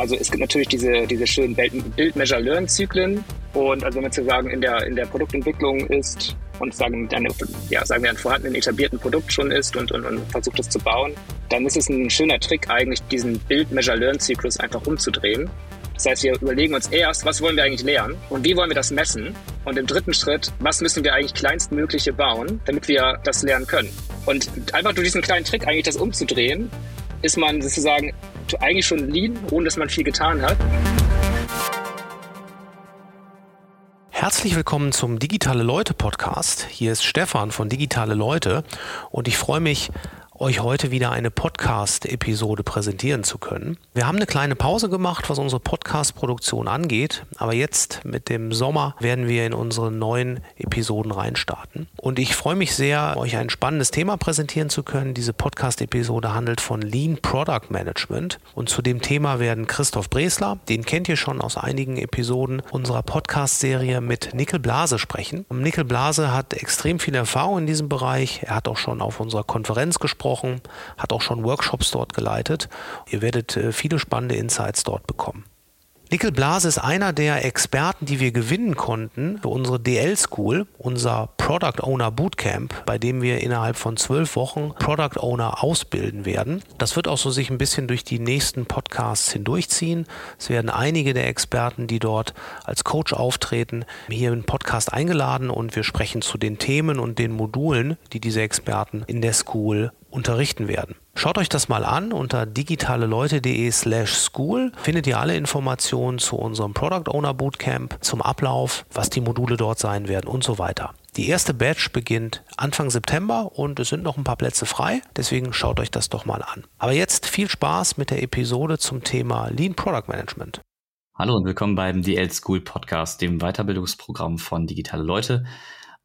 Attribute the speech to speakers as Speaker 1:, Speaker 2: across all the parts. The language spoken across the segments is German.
Speaker 1: Also es gibt natürlich diese, diese schönen Build-Measure-Learn-Zyklen. Und also wenn man sozusagen in der, in der Produktentwicklung ist und sagen, eine, ja, sagen wir ein vorhandenen etablierten Produkt schon ist und, und, und versucht es zu bauen, dann ist es ein schöner Trick eigentlich, diesen Build-Measure-Learn-Zyklus einfach umzudrehen. Das heißt, wir überlegen uns erst, was wollen wir eigentlich lernen und wie wollen wir das messen? Und im dritten Schritt, was müssen wir eigentlich kleinstmögliche bauen, damit wir das lernen können? Und einfach durch diesen kleinen Trick eigentlich das umzudrehen, ist man sozusagen eigentlich schon lean, ohne dass man viel getan hat.
Speaker 2: Herzlich willkommen zum Digitale Leute Podcast. Hier ist Stefan von Digitale Leute und ich freue mich, euch heute wieder eine Podcast-Episode präsentieren zu können. Wir haben eine kleine Pause gemacht, was unsere Podcast-Produktion angeht, aber jetzt mit dem Sommer werden wir in unsere neuen Episoden reinstarten. Und ich freue mich sehr, euch ein spannendes Thema präsentieren zu können. Diese Podcast-Episode handelt von Lean Product Management und zu dem Thema werden Christoph Bresler, den kennt ihr schon aus einigen Episoden unserer Podcast-Serie mit Nickel Blase sprechen. Nickel Blase hat extrem viel Erfahrung in diesem Bereich. Er hat auch schon auf unserer Konferenz gesprochen gesprochen, hat auch schon Workshops dort geleitet. Ihr werdet äh, viele spannende Insights dort bekommen. Nickel Blase ist einer der Experten, die wir gewinnen konnten für unsere DL School, unser Product Owner Bootcamp, bei dem wir innerhalb von zwölf Wochen Product Owner ausbilden werden. Das wird auch so sich ein bisschen durch die nächsten Podcasts hindurchziehen. Es werden einige der Experten, die dort als Coach auftreten, hier im Podcast eingeladen und wir sprechen zu den Themen und den Modulen, die diese Experten in der School unterrichten werden. Schaut euch das mal an unter digitaleleute.de slash school. Findet ihr alle Informationen zu unserem Product Owner Bootcamp, zum Ablauf, was die Module dort sein werden und so weiter. Die erste Batch beginnt Anfang September und es sind noch ein paar Plätze frei, deswegen schaut euch das doch mal an. Aber jetzt viel Spaß mit der Episode zum Thema Lean Product Management.
Speaker 3: Hallo und willkommen beim DL School Podcast, dem Weiterbildungsprogramm von Digitale Leute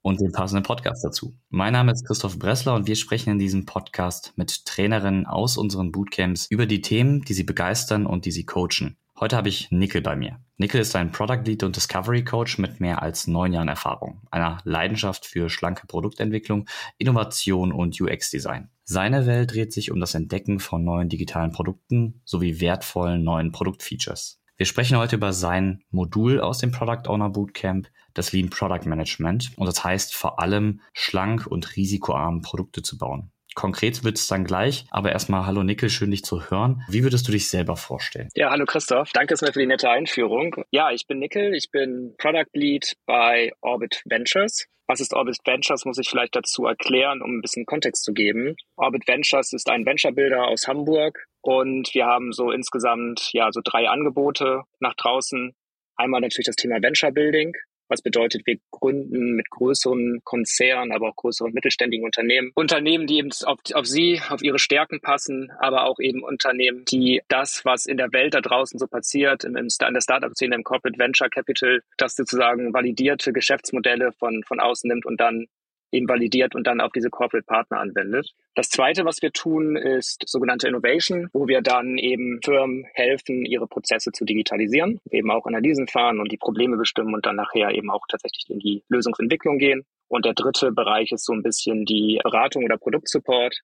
Speaker 3: und den passenden Podcast dazu. Mein Name ist Christoph Bressler und wir sprechen in diesem Podcast mit Trainerinnen aus unseren Bootcamps über die Themen, die sie begeistern und die sie coachen. Heute habe ich Nickel bei mir. Nickel ist ein Product Lead und Discovery Coach mit mehr als neun Jahren Erfahrung, einer Leidenschaft für schlanke Produktentwicklung, Innovation und UX-Design. Seine Welt dreht sich um das Entdecken von neuen digitalen Produkten sowie wertvollen neuen Produktfeatures. Wir sprechen heute über sein Modul aus dem Product Owner Bootcamp, das Lean Product Management. Und das heißt vor allem schlank und risikoarm Produkte zu bauen. Konkret wird es dann gleich, aber erstmal hallo Nickel, schön dich zu hören. Wie würdest du dich selber vorstellen?
Speaker 1: Ja, hallo Christoph, danke erstmal für die nette Einführung. Ja, ich bin Nickel, ich bin Product Lead bei Orbit Ventures. Was ist Orbit Ventures, muss ich vielleicht dazu erklären, um ein bisschen Kontext zu geben. Orbit Ventures ist ein Venture Builder aus Hamburg und wir haben so insgesamt ja so drei Angebote nach draußen. Einmal natürlich das Thema Venture Building. Was bedeutet, wir gründen mit größeren Konzernen, aber auch größeren mittelständigen Unternehmen. Unternehmen, die eben auf, auf sie, auf ihre Stärken passen, aber auch eben Unternehmen, die das, was in der Welt da draußen so passiert, im, im, in der Startup-Szene, im Corporate Venture Capital, das sozusagen validierte Geschäftsmodelle von, von außen nimmt und dann eben validiert und dann auf diese Corporate Partner anwendet. Das zweite, was wir tun, ist sogenannte Innovation, wo wir dann eben Firmen helfen, ihre Prozesse zu digitalisieren, eben auch Analysen fahren und die Probleme bestimmen und dann nachher eben auch tatsächlich in die Lösungsentwicklung gehen. Und der dritte Bereich ist so ein bisschen die Beratung oder Produktsupport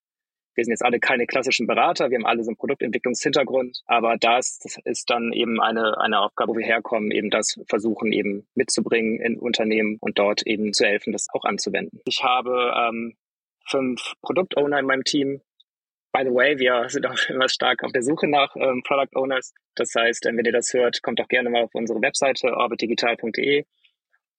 Speaker 1: wir sind jetzt alle keine klassischen Berater, wir haben alle so einen Produktentwicklungshintergrund, aber das, ist dann eben eine, eine Aufgabe, wo wir herkommen, eben das versuchen eben mitzubringen in Unternehmen und dort eben zu helfen, das auch anzuwenden. Ich habe ähm, fünf Produktowner in meinem Team. By the way, wir sind auch immer stark auf der Suche nach ähm, Product Owners. Das heißt, wenn ihr das hört, kommt doch gerne mal auf unsere Webseite orbitdigital.de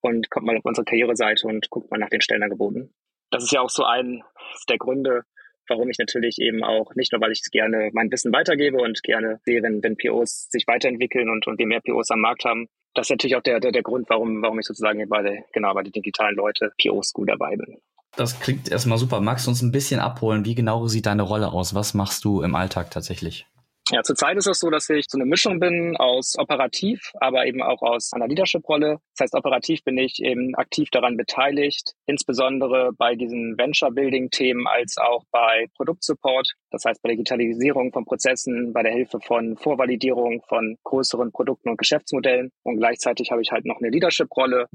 Speaker 1: und kommt mal auf unsere Karriereseite und guckt mal nach den Stellenangeboten. Das ist ja auch so ein der Gründe, warum ich natürlich eben auch, nicht nur weil ich gerne mein Wissen weitergebe und gerne sehe, wenn, wenn POs sich weiterentwickeln und, und wir mehr POs am Markt haben, das ist natürlich auch der, der, der Grund, warum, warum ich sozusagen bei der, genau, bei den digitalen Leute PO-School dabei bin.
Speaker 3: Das klingt erstmal super. Magst du uns ein bisschen abholen? Wie genau sieht deine Rolle aus? Was machst du im Alltag tatsächlich?
Speaker 1: Ja, zurzeit ist es so, dass ich so eine Mischung bin aus operativ, aber eben auch aus einer Leadership-Rolle. Das heißt, operativ bin ich eben aktiv daran beteiligt, insbesondere bei diesen Venture-Building-Themen als auch bei Produktsupport. Das heißt, bei der Digitalisierung von Prozessen, bei der Hilfe von Vorvalidierung von größeren Produkten und Geschäftsmodellen. Und gleichzeitig habe ich halt noch eine Leadership-Rolle,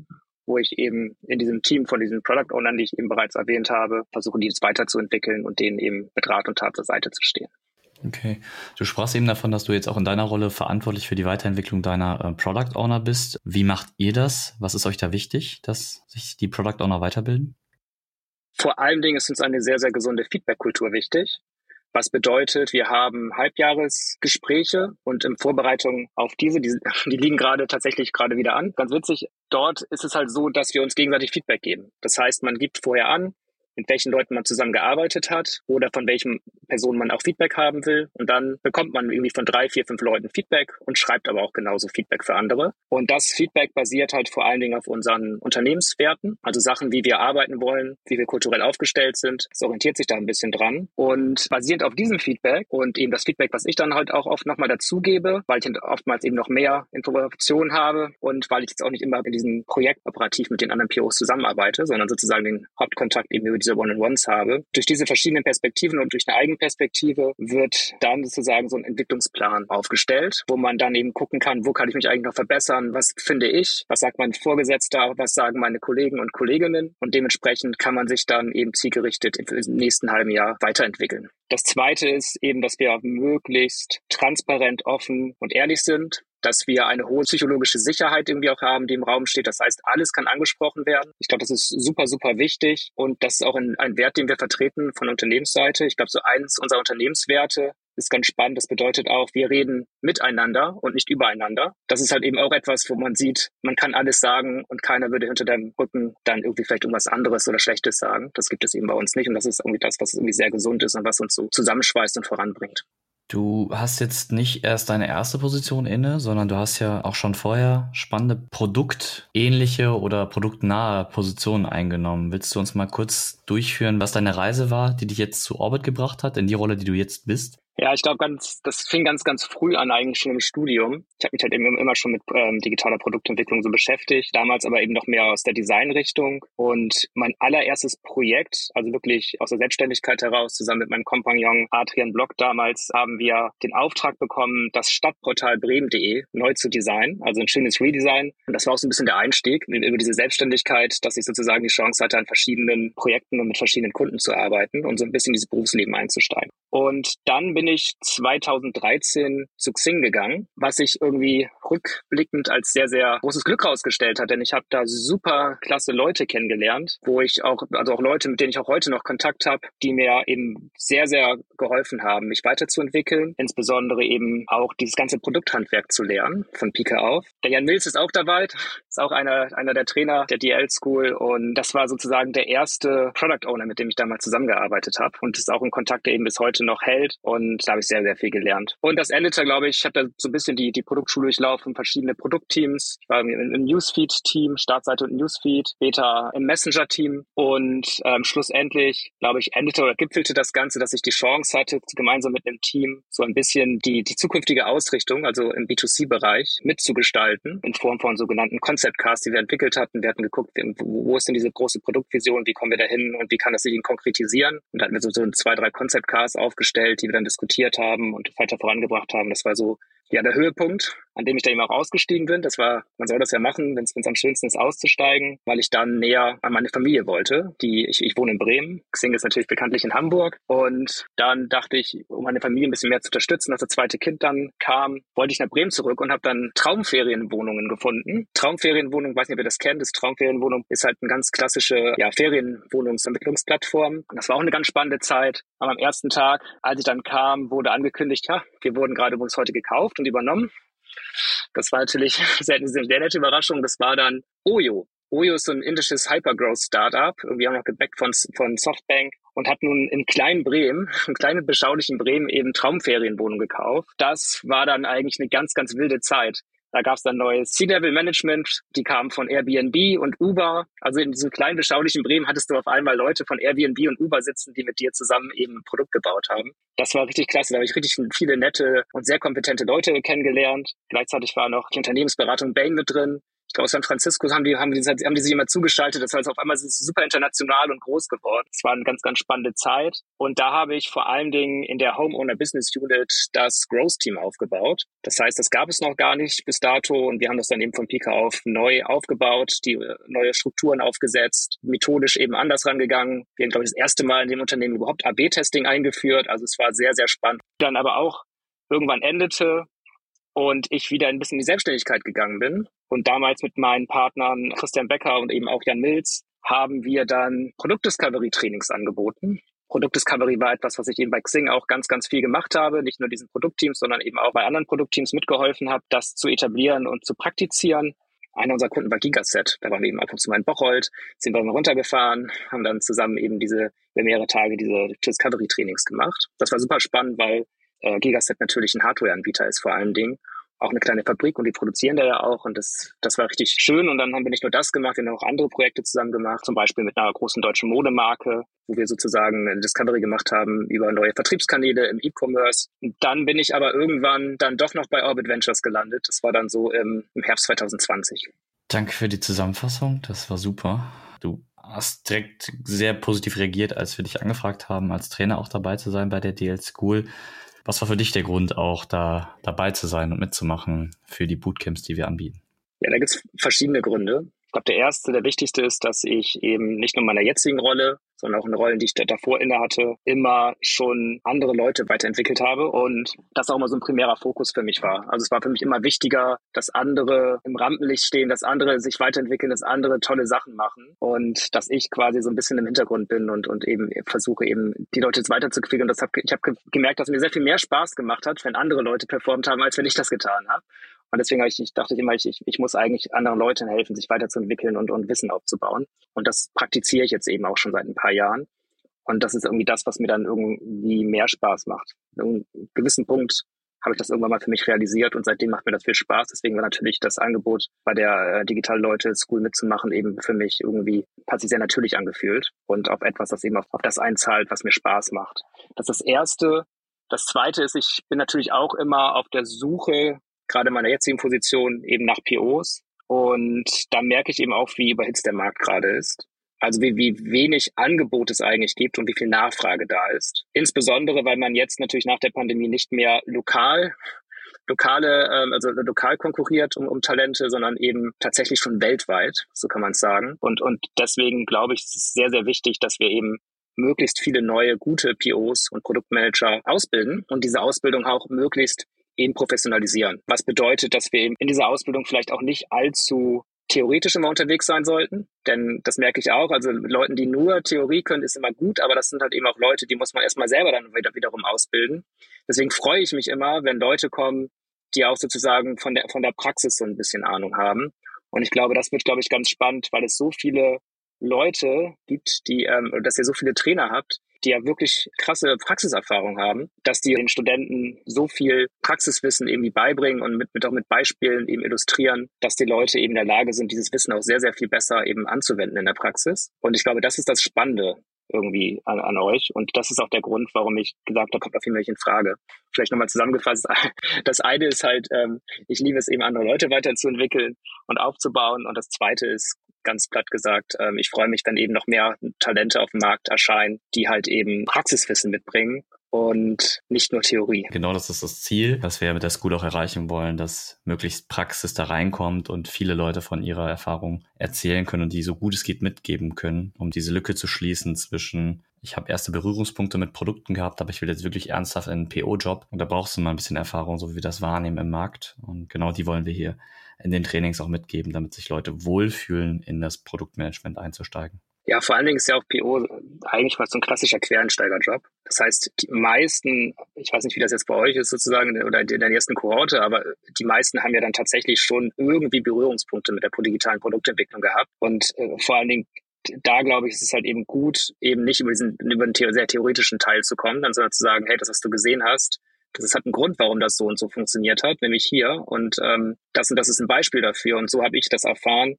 Speaker 1: wo ich eben in diesem Team von diesen Product Ownern, die ich eben bereits erwähnt habe, versuche, die weiterzuentwickeln und denen eben mit Rat und Tat zur Seite zu stehen.
Speaker 3: Okay. Du sprachst eben davon, dass du jetzt auch in deiner Rolle verantwortlich für die Weiterentwicklung deiner äh, Product Owner bist. Wie macht ihr das? Was ist euch da wichtig, dass sich die Product Owner weiterbilden?
Speaker 1: Vor allen Dingen ist uns eine sehr, sehr gesunde Feedback-Kultur wichtig. Was bedeutet, wir haben Halbjahresgespräche und in Vorbereitung auf diese, die, die liegen gerade tatsächlich gerade wieder an. Ganz witzig, dort ist es halt so, dass wir uns gegenseitig Feedback geben. Das heißt, man gibt vorher an, mit welchen Leuten man zusammen gearbeitet hat oder von welchen Personen man auch Feedback haben will. Und dann bekommt man irgendwie von drei, vier, fünf Leuten Feedback und schreibt aber auch genauso Feedback für andere. Und das Feedback basiert halt vor allen Dingen auf unseren Unternehmenswerten, also Sachen, wie wir arbeiten wollen, wie wir kulturell aufgestellt sind. Es orientiert sich da ein bisschen dran. Und basierend auf diesem Feedback und eben das Feedback, was ich dann halt auch oft nochmal dazugebe, weil ich oftmals eben noch mehr Informationen habe und weil ich jetzt auch nicht immer in diesem Projekt operativ mit den anderen POs zusammenarbeite, sondern sozusagen den Hauptkontakt eben über die diese One-on-Ones habe. Durch diese verschiedenen Perspektiven und durch eine Eigenperspektive wird dann sozusagen so ein Entwicklungsplan aufgestellt, wo man dann eben gucken kann, wo kann ich mich eigentlich noch verbessern, was finde ich, was sagt mein Vorgesetzter, was sagen meine Kollegen und Kolleginnen und dementsprechend kann man sich dann eben zielgerichtet im nächsten halben Jahr weiterentwickeln. Das zweite ist eben, dass wir möglichst transparent, offen und ehrlich sind dass wir eine hohe psychologische Sicherheit irgendwie auch haben, die im Raum steht. Das heißt, alles kann angesprochen werden. Ich glaube, das ist super, super wichtig und das ist auch ein, ein Wert, den wir vertreten von Unternehmensseite. Ich glaube, so eins unserer Unternehmenswerte ist ganz spannend. Das bedeutet auch, wir reden miteinander und nicht übereinander. Das ist halt eben auch etwas, wo man sieht, man kann alles sagen und keiner würde hinter deinem Rücken dann irgendwie vielleicht irgendwas anderes oder Schlechtes sagen. Das gibt es eben bei uns nicht und das ist irgendwie das, was irgendwie sehr gesund ist und was uns so zusammenschweißt und voranbringt.
Speaker 3: Du hast jetzt nicht erst deine erste Position inne, sondern du hast ja auch schon vorher spannende produktähnliche oder produktnahe Positionen eingenommen. Willst du uns mal kurz durchführen, was deine Reise war, die dich jetzt zu Orbit gebracht hat, in die Rolle, die du jetzt bist?
Speaker 1: Ja, ich glaube, ganz, das fing ganz, ganz früh an, eigentlich schon im Studium. Ich habe mich halt eben immer schon mit ähm, digitaler Produktentwicklung so beschäftigt, damals aber eben noch mehr aus der Designrichtung. Und mein allererstes Projekt, also wirklich aus der Selbstständigkeit heraus, zusammen mit meinem Kompagnon Adrian Block damals, haben wir den Auftrag bekommen, das Stadtportal bremen.de neu zu designen, also ein schönes Redesign. Und das war auch so ein bisschen der Einstieg über diese Selbstständigkeit, dass ich sozusagen die Chance hatte, an verschiedenen Projekten und mit verschiedenen Kunden zu arbeiten und so ein bisschen in dieses Berufsleben einzusteigen. Und dann bin ich 2013 zu Xing gegangen, was sich irgendwie rückblickend als sehr, sehr großes Glück herausgestellt hat, denn ich habe da super klasse Leute kennengelernt, wo ich auch, also auch Leute, mit denen ich auch heute noch Kontakt habe, die mir eben sehr, sehr geholfen haben, mich weiterzuentwickeln, insbesondere eben auch dieses ganze Produkthandwerk zu lernen, von Pike auf. Der Jan Mills ist auch dabei, ist auch einer, einer der Trainer der DL School und das war sozusagen der erste Product Owner, mit dem ich damals zusammengearbeitet habe und ist auch ein Kontakt, der eben bis heute noch hält und da habe ich sehr, sehr viel gelernt. Und das endete, glaube ich, ich habe da so ein bisschen die, die Produktschule durchlaufen, verschiedene Produktteams. Ich war im, Newsfeed-Team, Startseite und Newsfeed, später im Messenger-Team und ähm, schlussendlich, glaube ich, endete oder gipfelte das Ganze, dass ich die Chance hatte, gemeinsam mit einem Team so ein bisschen die, die zukünftige Ausrichtung, also im B2C-Bereich, mitzugestalten, in Form von sogenannten Concept Cars, die wir entwickelt hatten. Wir hatten geguckt, wo ist denn diese große Produktvision, wie kommen wir dahin und wie kann das sich konkretisieren? Und da hatten wir so, so zwei, drei Concept Cars aufgestellt, die wir dann diskutiert haben und weiter vorangebracht haben. Das war so ja der Höhepunkt an dem ich da eben auch ausgestiegen bin. Das war, man soll das ja machen, wenn es am schönsten ist, auszusteigen, weil ich dann näher an meine Familie wollte. Die, ich, ich wohne in Bremen. Xing ist natürlich bekanntlich in Hamburg. Und dann dachte ich, um meine Familie ein bisschen mehr zu unterstützen, als das zweite Kind dann kam, wollte ich nach Bremen zurück und habe dann Traumferienwohnungen gefunden. Traumferienwohnung, weiß nicht, ob ihr das kennt, das Traumferienwohnung ist halt eine ganz klassische ja, Ferienwohnungsentwicklungsplattform. Und das war auch eine ganz spannende Zeit. Aber am ersten Tag, als ich dann kam, wurde angekündigt, ja, wir wurden gerade übrigens heute gekauft und übernommen. Das war natürlich sehr, sehr nette Überraschung. Das war dann Oyo. Oyo ist so ein indisches Hypergrowth-Startup, irgendwie auch noch gebackt von, von Softbank und hat nun in kleinen Bremen, in kleinen beschaulichen Bremen eben Traumferienwohnung gekauft. Das war dann eigentlich eine ganz, ganz wilde Zeit. Da gab es dann neues C-Level-Management, die kamen von Airbnb und Uber. Also in diesem kleinen, beschaulichen Bremen hattest du auf einmal Leute von Airbnb und Uber sitzen, die mit dir zusammen eben ein Produkt gebaut haben. Das war richtig klasse. Da habe ich richtig viele nette und sehr kompetente Leute kennengelernt. Gleichzeitig war noch die Unternehmensberatung Bain mit drin, ich glaube, San Francisco haben die, haben die, haben die sich immer zugeschaltet. Das heißt, auf einmal ist es super international und groß geworden. Es war eine ganz, ganz spannende Zeit. Und da habe ich vor allen Dingen in der Homeowner Business Unit das Growth Team aufgebaut. Das heißt, das gab es noch gar nicht bis dato. Und wir haben das dann eben von Pika auf neu aufgebaut, die äh, neue Strukturen aufgesetzt, methodisch eben anders rangegangen. Wir haben, glaube ich, das erste Mal in dem Unternehmen überhaupt AB-Testing eingeführt. Also es war sehr, sehr spannend. Dann aber auch irgendwann endete und ich wieder ein bisschen in die Selbstständigkeit gegangen bin. Und damals mit meinen Partnern Christian Becker und eben auch Jan Milz haben wir dann Produktdiscovery-Trainings angeboten. Produktdiscovery war etwas, was ich eben bei Xing auch ganz, ganz viel gemacht habe. Nicht nur diesen Produktteams, sondern eben auch bei anderen Produktteams mitgeholfen habe, das zu etablieren und zu praktizieren. Einer unserer Kunden war Gigaset. Da waren wir eben ab und zu mal in Bocholt, sind wir mal runtergefahren, haben dann zusammen eben diese, über mehrere Tage diese Discovery-Trainings gemacht. Das war super spannend, weil äh, Gigaset natürlich ein Hardware-Anbieter ist vor allen Dingen. Auch eine kleine Fabrik und die produzieren da ja auch und das, das war richtig schön. Und dann haben wir nicht nur das gemacht, wir haben auch andere Projekte zusammen gemacht, zum Beispiel mit einer großen deutschen Modemarke, wo wir sozusagen eine Discovery gemacht haben über neue Vertriebskanäle im E-Commerce. Und dann bin ich aber irgendwann dann doch noch bei Orbit Ventures gelandet. Das war dann so im, im Herbst 2020.
Speaker 3: Danke für die Zusammenfassung, das war super. Du hast direkt sehr positiv reagiert, als wir dich angefragt haben, als Trainer auch dabei zu sein bei der DL School. Was war für dich der Grund, auch da dabei zu sein und mitzumachen für die Bootcamps, die wir anbieten?
Speaker 1: Ja, da gibt es verschiedene Gründe. Ich glaube, der erste, der wichtigste ist, dass ich eben nicht nur in meiner jetzigen Rolle sondern auch in Rollen, die ich davor inne hatte, immer schon andere Leute weiterentwickelt habe und das auch immer so ein primärer Fokus für mich war. Also es war für mich immer wichtiger, dass andere im Rampenlicht stehen, dass andere sich weiterentwickeln, dass andere tolle Sachen machen und dass ich quasi so ein bisschen im Hintergrund bin und, und eben versuche eben die Leute jetzt weiterzukriegen. Und das hab, ich habe gemerkt, dass mir sehr viel mehr Spaß gemacht hat, wenn andere Leute performt haben, als wenn ich das getan habe. Und deswegen ich, ich dachte ich immer, ich, ich muss eigentlich anderen Leuten helfen, sich weiterzuentwickeln und, und Wissen aufzubauen. Und das praktiziere ich jetzt eben auch schon seit ein paar Jahren. Und das ist irgendwie das, was mir dann irgendwie mehr Spaß macht. An einem gewissen Punkt habe ich das irgendwann mal für mich realisiert und seitdem macht mir das viel Spaß. Deswegen war natürlich das Angebot bei der äh, Digital Leute School mitzumachen eben für mich irgendwie hat sich sehr natürlich angefühlt und auf etwas, das eben auf, auf das einzahlt, was mir Spaß macht. Das ist das Erste. Das Zweite ist, ich bin natürlich auch immer auf der Suche gerade in meiner jetzigen Position eben nach POs. Und da merke ich eben auch, wie überhitzt der Markt gerade ist. Also wie, wie wenig Angebot es eigentlich gibt und wie viel Nachfrage da ist. Insbesondere, weil man jetzt natürlich nach der Pandemie nicht mehr lokal lokale, ähm, also lokal konkurriert um, um Talente, sondern eben tatsächlich schon weltweit, so kann man es sagen. Und, und deswegen glaube ich, es ist sehr, sehr wichtig, dass wir eben möglichst viele neue, gute POs und Produktmanager ausbilden und diese Ausbildung auch möglichst eben professionalisieren. Was bedeutet, dass wir eben in dieser Ausbildung vielleicht auch nicht allzu theoretisch immer unterwegs sein sollten. Denn das merke ich auch. Also mit Leuten, die nur Theorie können, ist immer gut, aber das sind halt eben auch Leute, die muss man erstmal selber dann wieder, wiederum ausbilden. Deswegen freue ich mich immer, wenn Leute kommen, die auch sozusagen von der, von der Praxis so ein bisschen Ahnung haben. Und ich glaube, das wird, glaube ich, ganz spannend, weil es so viele Leute gibt, die, ähm, dass ihr so viele Trainer habt, die ja wirklich krasse Praxiserfahrung haben, dass die den Studenten so viel Praxiswissen irgendwie beibringen und mit, mit auch mit Beispielen eben illustrieren, dass die Leute eben in der Lage sind, dieses Wissen auch sehr, sehr viel besser eben anzuwenden in der Praxis. Und ich glaube, das ist das Spannende irgendwie an, an euch. Und das ist auch der Grund, warum ich gesagt habe, kommt auf jeden Fall in Frage. Vielleicht nochmal zusammengefasst. Das eine ist halt, ähm, ich liebe es eben, andere Leute weiterzuentwickeln und aufzubauen. Und das zweite ist, ganz platt gesagt, ähm, ich freue mich, wenn eben noch mehr Talente auf dem Markt erscheinen, die halt eben Praxiswissen mitbringen und nicht nur Theorie.
Speaker 3: Genau das ist das Ziel, was wir mit der School auch erreichen wollen, dass möglichst Praxis da reinkommt und viele Leute von ihrer Erfahrung erzählen können und die so gut es geht mitgeben können, um diese Lücke zu schließen zwischen ich habe erste Berührungspunkte mit Produkten gehabt, aber ich will jetzt wirklich ernsthaft einen PO-Job und da brauchst du mal ein bisschen Erfahrung, so wie wir das wahrnehmen im Markt und genau die wollen wir hier in den Trainings auch mitgeben, damit sich Leute wohlfühlen, in das Produktmanagement einzusteigen.
Speaker 1: Ja, vor allen Dingen ist ja auch PO eigentlich mal so ein klassischer Quereinsteigerjob. Das heißt, die meisten, ich weiß nicht, wie das jetzt bei euch ist sozusagen oder in der ersten Kohorte, aber die meisten haben ja dann tatsächlich schon irgendwie Berührungspunkte mit der digitalen Produktentwicklung gehabt. Und äh, vor allen Dingen da glaube ich, ist es halt eben gut, eben nicht über diesen über den sehr theoretischen Teil zu kommen, sondern zu sagen, hey, das, was du gesehen hast, das hat einen Grund, warum das so und so funktioniert hat, nämlich hier. Und ähm, das und das ist ein Beispiel dafür. Und so habe ich das erfahren.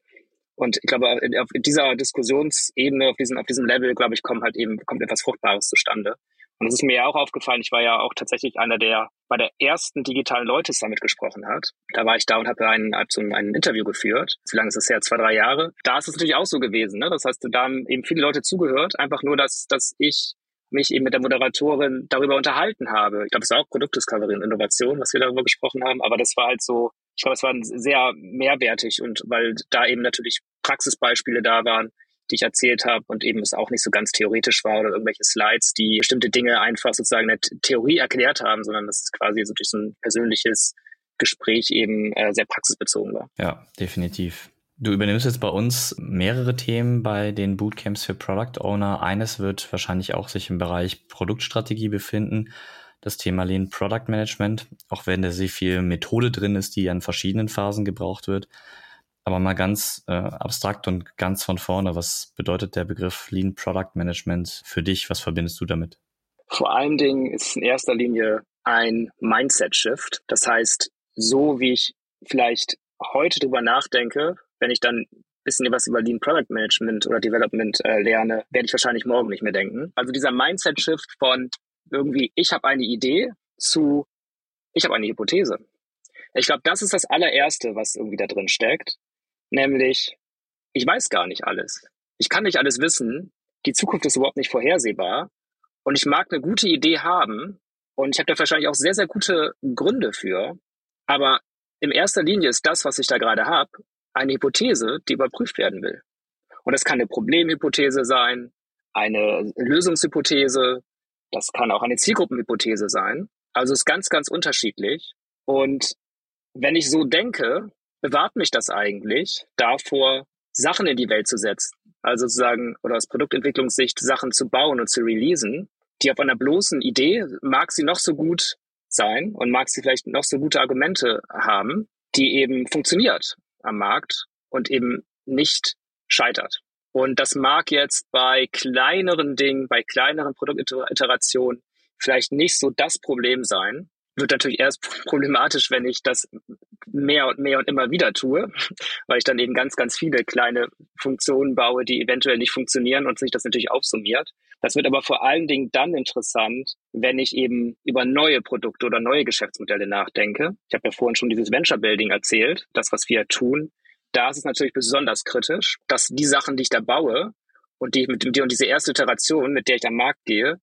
Speaker 1: Und ich glaube, auf dieser Diskussionsebene, auf diesem, auf diesem Level, glaube ich, kommt halt eben, kommt etwas Fruchtbares zustande. Und es ist mir ja auch aufgefallen, ich war ja auch tatsächlich einer der bei der ersten digitalen Leute Summit gesprochen hat. Da war ich da und habe ein, hab so ein Interview geführt. Wie lange ist das her? Zwei, drei Jahre. Da ist es natürlich auch so gewesen. Ne? Das heißt, da haben eben viele Leute zugehört, einfach nur, dass, dass ich mich eben mit der Moderatorin darüber unterhalten habe. Ich glaube, es war auch Produktdiscovery und Innovation, was wir darüber gesprochen haben, aber das war halt so, ich glaube, es war sehr mehrwertig und weil da eben natürlich Praxisbeispiele da waren, die ich erzählt habe und eben es auch nicht so ganz theoretisch war oder irgendwelche Slides, die bestimmte Dinge einfach sozusagen in der Theorie erklärt haben, sondern das ist quasi so durch so ein persönliches Gespräch eben äh, sehr praxisbezogen war.
Speaker 3: Ja, definitiv. Du übernimmst jetzt bei uns mehrere Themen bei den Bootcamps für Product Owner. Eines wird wahrscheinlich auch sich im Bereich Produktstrategie befinden. Das Thema Lean Product Management, auch wenn da sehr viel Methode drin ist, die an verschiedenen Phasen gebraucht wird. Aber mal ganz äh, abstrakt und ganz von vorne, was bedeutet der Begriff Lean Product Management für dich? Was verbindest du damit?
Speaker 1: Vor allen Dingen ist es in erster Linie ein Mindset-Shift. Das heißt, so wie ich vielleicht heute drüber nachdenke, wenn ich dann ein bisschen was über Lean Product Management oder Development äh, lerne, werde ich wahrscheinlich morgen nicht mehr denken. Also dieser Mindset-Shift von irgendwie, ich habe eine Idee zu, ich habe eine Hypothese. Ich glaube, das ist das allererste, was irgendwie da drin steckt. Nämlich, ich weiß gar nicht alles. Ich kann nicht alles wissen. Die Zukunft ist überhaupt nicht vorhersehbar. Und ich mag eine gute Idee haben. Und ich habe da wahrscheinlich auch sehr, sehr gute Gründe für. Aber in erster Linie ist das, was ich da gerade habe, eine Hypothese, die überprüft werden will. Und das kann eine Problemhypothese sein, eine Lösungshypothese, das kann auch eine Zielgruppenhypothese sein. Also es ist ganz, ganz unterschiedlich. Und wenn ich so denke, bewahrt mich das eigentlich davor, Sachen in die Welt zu setzen. Also sozusagen, oder aus Produktentwicklungssicht Sachen zu bauen und zu releasen, die auf einer bloßen Idee, mag sie noch so gut sein und mag sie vielleicht noch so gute Argumente haben, die eben funktioniert am Markt und eben nicht scheitert. Und das mag jetzt bei kleineren Dingen, bei kleineren Produktiterationen vielleicht nicht so das Problem sein, wird natürlich erst problematisch, wenn ich das mehr und mehr und immer wieder tue, weil ich dann eben ganz, ganz viele kleine Funktionen baue, die eventuell nicht funktionieren und sich das natürlich aufsummiert. Das wird aber vor allen Dingen dann interessant, wenn ich eben über neue Produkte oder neue Geschäftsmodelle nachdenke. Ich habe ja vorhin schon dieses Venture Building erzählt, das, was wir tun. Da ist es natürlich besonders kritisch, dass die Sachen, die ich da baue und die mit dem und diese erste Iteration, mit der ich am Markt gehe,